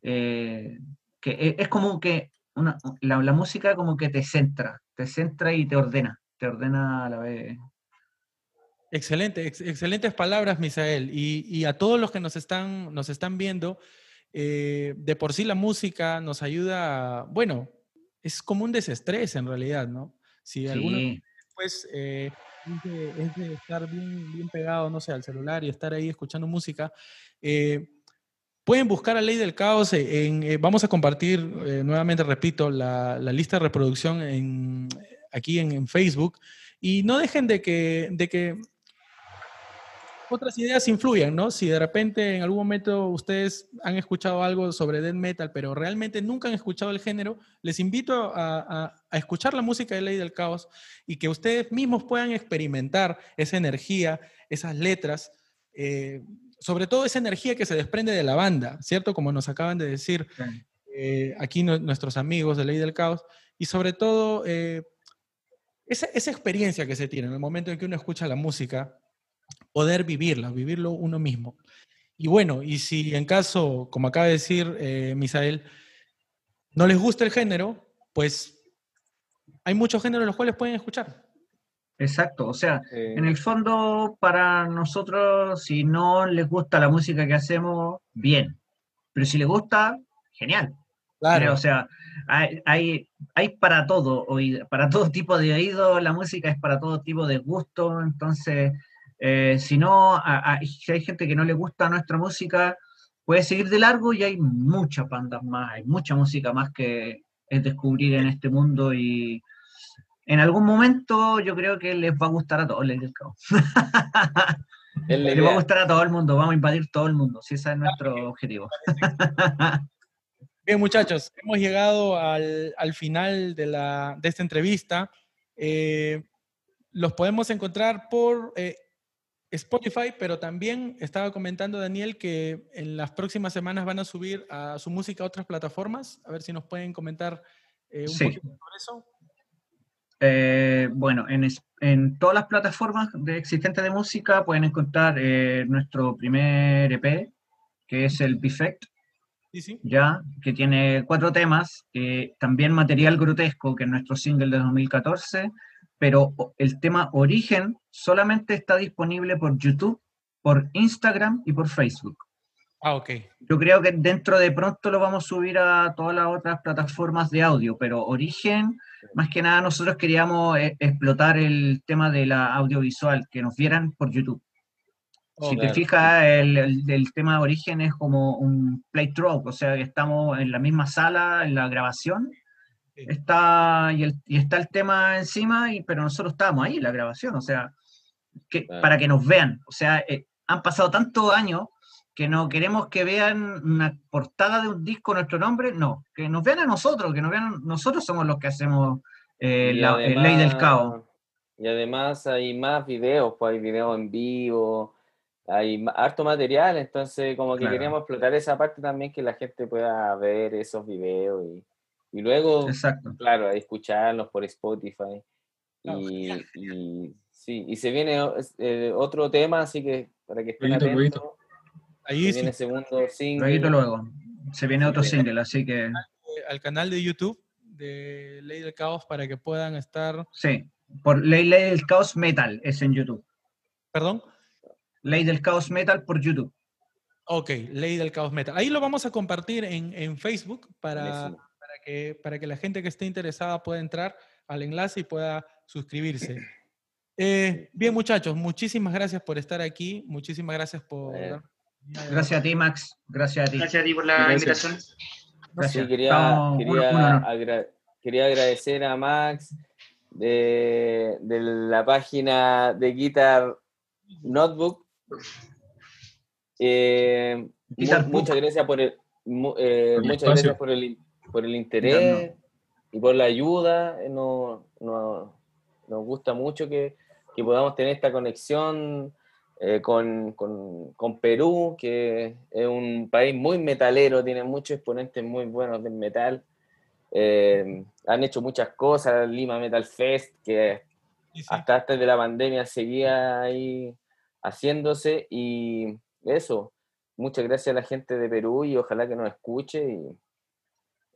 que es como que una, la, música como que te centra, te centra y te ordena, te ordena a la vez. Excelente, excelentes palabras, Misael. Y, a todos los que nos están, nos están viendo, eh, de por sí la música nos ayuda, bueno, es como un desestrés en realidad, ¿no? Si alguno pues es de, estar bien, bien pegado, no sé, al celular y estar ahí escuchando música. Eh, pueden buscar a Ley del Caos. En, eh, vamos a compartir, eh, nuevamente repito, la, lista de reproducción aquí en, Facebook. Y no dejen de que, de que otras ideas influyan, ¿no? Si de repente en algún momento ustedes han escuchado algo sobre death metal, pero realmente nunca han escuchado el género, les invito a, escuchar la música de Ley del Caos y que ustedes mismos puedan experimentar esa energía, esas letras, eh, sobre todo esa energía que se desprende de la banda, ¿cierto? Como nos acaban de decir eh, aquí nuestros amigos de Ley del Caos, y sobre todo eh, esa, esa experiencia que se tiene en el momento en que uno escucha la música poder vivirla, vivirlo uno mismo. Y bueno, y si en caso, como acaba de decir eh, Misael, no les gusta el género, pues hay muchos géneros los cuales pueden escuchar. Exacto, o sea, en el fondo para nosotros, si no les gusta la música que hacemos, bien, pero si les gusta, genial. Claro. o sea, hay, hay, hay, para todo, para todo tipo de oído, la música es para todo tipo de gusto, entonces eh, si no, si hay gente que no le gusta nuestra música, puede seguir de largo y hay muchas bandas más, hay mucha música más que es descubrir en este mundo y en algún momento yo creo que les va a gustar a todos, les, [laughs] va a gustar a todo el mundo, vamos a invadir todo el mundo, si ese es nuestro objetivo. [laughs] Bien, muchachos, hemos llegado al, final de, la, de esta entrevista. Eh, los podemos encontrar por eh, Spotify, pero también estaba comentando Daniel que en las próximas semanas van a subir a su música a otras plataformas. A ver si nos pueden comentar eh, un poquito sobre eso. Eh, bueno, en, todas las plataformas de existentes de música pueden encontrar eh, nuestro primer EP, que es el Bifect, ya, que tiene cuatro temas, también material grotesco, que es nuestro single de 2014, pero el tema origen solamente está disponible por YouTube, por Instagram y por Facebook. Ah, ok. Yo creo que dentro de pronto lo vamos a subir a todas las otras plataformas de audio, pero origen, más que nada nosotros queríamos eh, explotar el tema de la audiovisual, que nos vieran por YouTube. Oh, si te fijas, el, el, tema de origen es como un playthrough, o sea, que estamos en la misma sala, en la grabación, está, y, el, y, está el tema encima, y, pero nosotros estábamos ahí en la grabación, o sea, que, para que nos vean. O sea, eh, han pasado tantos años que no queremos que vean una portada de un disco nuestro nombre, no, que nos vean a nosotros, que nos vean, nosotros somos los que hacemos eh, la ley del caos. Y además hay más videos, pues hay videos en vivo, hay harto material, entonces como que queríamos explotar esa parte también, que la gente pueda ver esos videos y y luego, claro, escucharlos por Spotify. Y, Sí, y se viene eh, otro tema, así que para que estén atentos. Ahí se viene segundo single. luego. Se viene otro single, así que... Al canal de YouTube de Ley del Caos para que puedan estar... Sí, por Ley, Ley del Caos Metal es en YouTube. ¿Perdón? Ley del Caos Metal por YouTube. Ok, Ley del Caos Metal. Ahí lo vamos a compartir en, Facebook para, para, que, para que la gente que esté interesada pueda entrar al enlace y pueda suscribirse. Eh, bien, muchachos, muchísimas gracias por estar aquí. Muchísimas gracias por. Gracias a ti, Max. Gracias a ti. Gracias a ti por la invitación. Gracias. quería, quería, agradecer a Max de, de, la página de Guitar Notebook. Eh, muchas gracias por el, eh, muchas gracias por el, por el interés y por la ayuda. No, no, nos gusta mucho que, que podamos tener esta conexión eh, con, con, con, Perú, que es un país muy metalero, tiene muchos exponentes muy buenos del metal. Eh, han hecho muchas cosas, Lima Metal Fest, que hasta antes de la pandemia seguía ahí haciéndose y eso. Muchas gracias a la gente de Perú y ojalá que nos escuche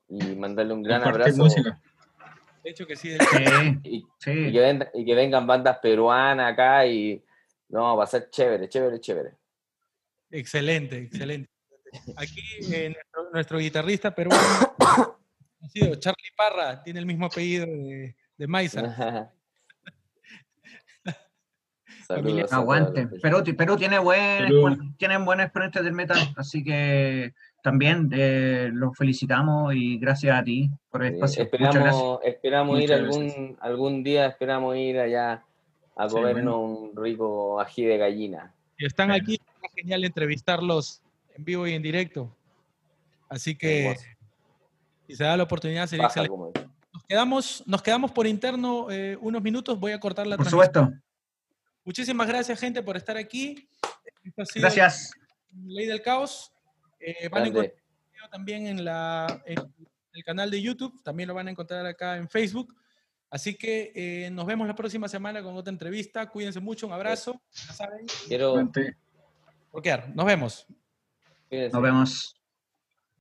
y, y mandarle un gran abrazo. De hecho que sí. y, que vengan bandas peruanas acá y no, va a ser chévere, chévere, chévere. Excelente, excelente. [laughs] Aquí eh, nuestro, guitarrista peruano [coughs] ha sido Charlie Parra, tiene el mismo apellido de, de Maiza. [laughs] Aguante. Perú, Perú tiene buen, tienen buenos exponentes del metal, así que también eh, los felicitamos y gracias a ti por el espacio. esperamos esperamos ir algún, algún día, esperamos ir allá a comernos un rico ají de gallina. Y están aquí, es genial entrevistarlos en vivo y en directo. Así que si se da la oportunidad sería excelente. Nos quedamos, nos quedamos por interno eh, unos minutos, voy a cortar la Por supuesto. Muchísimas gracias, gente, por estar aquí. gracias. Ley del Caos. Eh, van a encontrar también en, la, el canal de YouTube, también lo van a encontrar acá en Facebook. Así que eh, nos vemos la próxima semana con otra entrevista. Cuídense mucho, un abrazo. Ya saben. Quiero. Nos vemos. Nos vemos.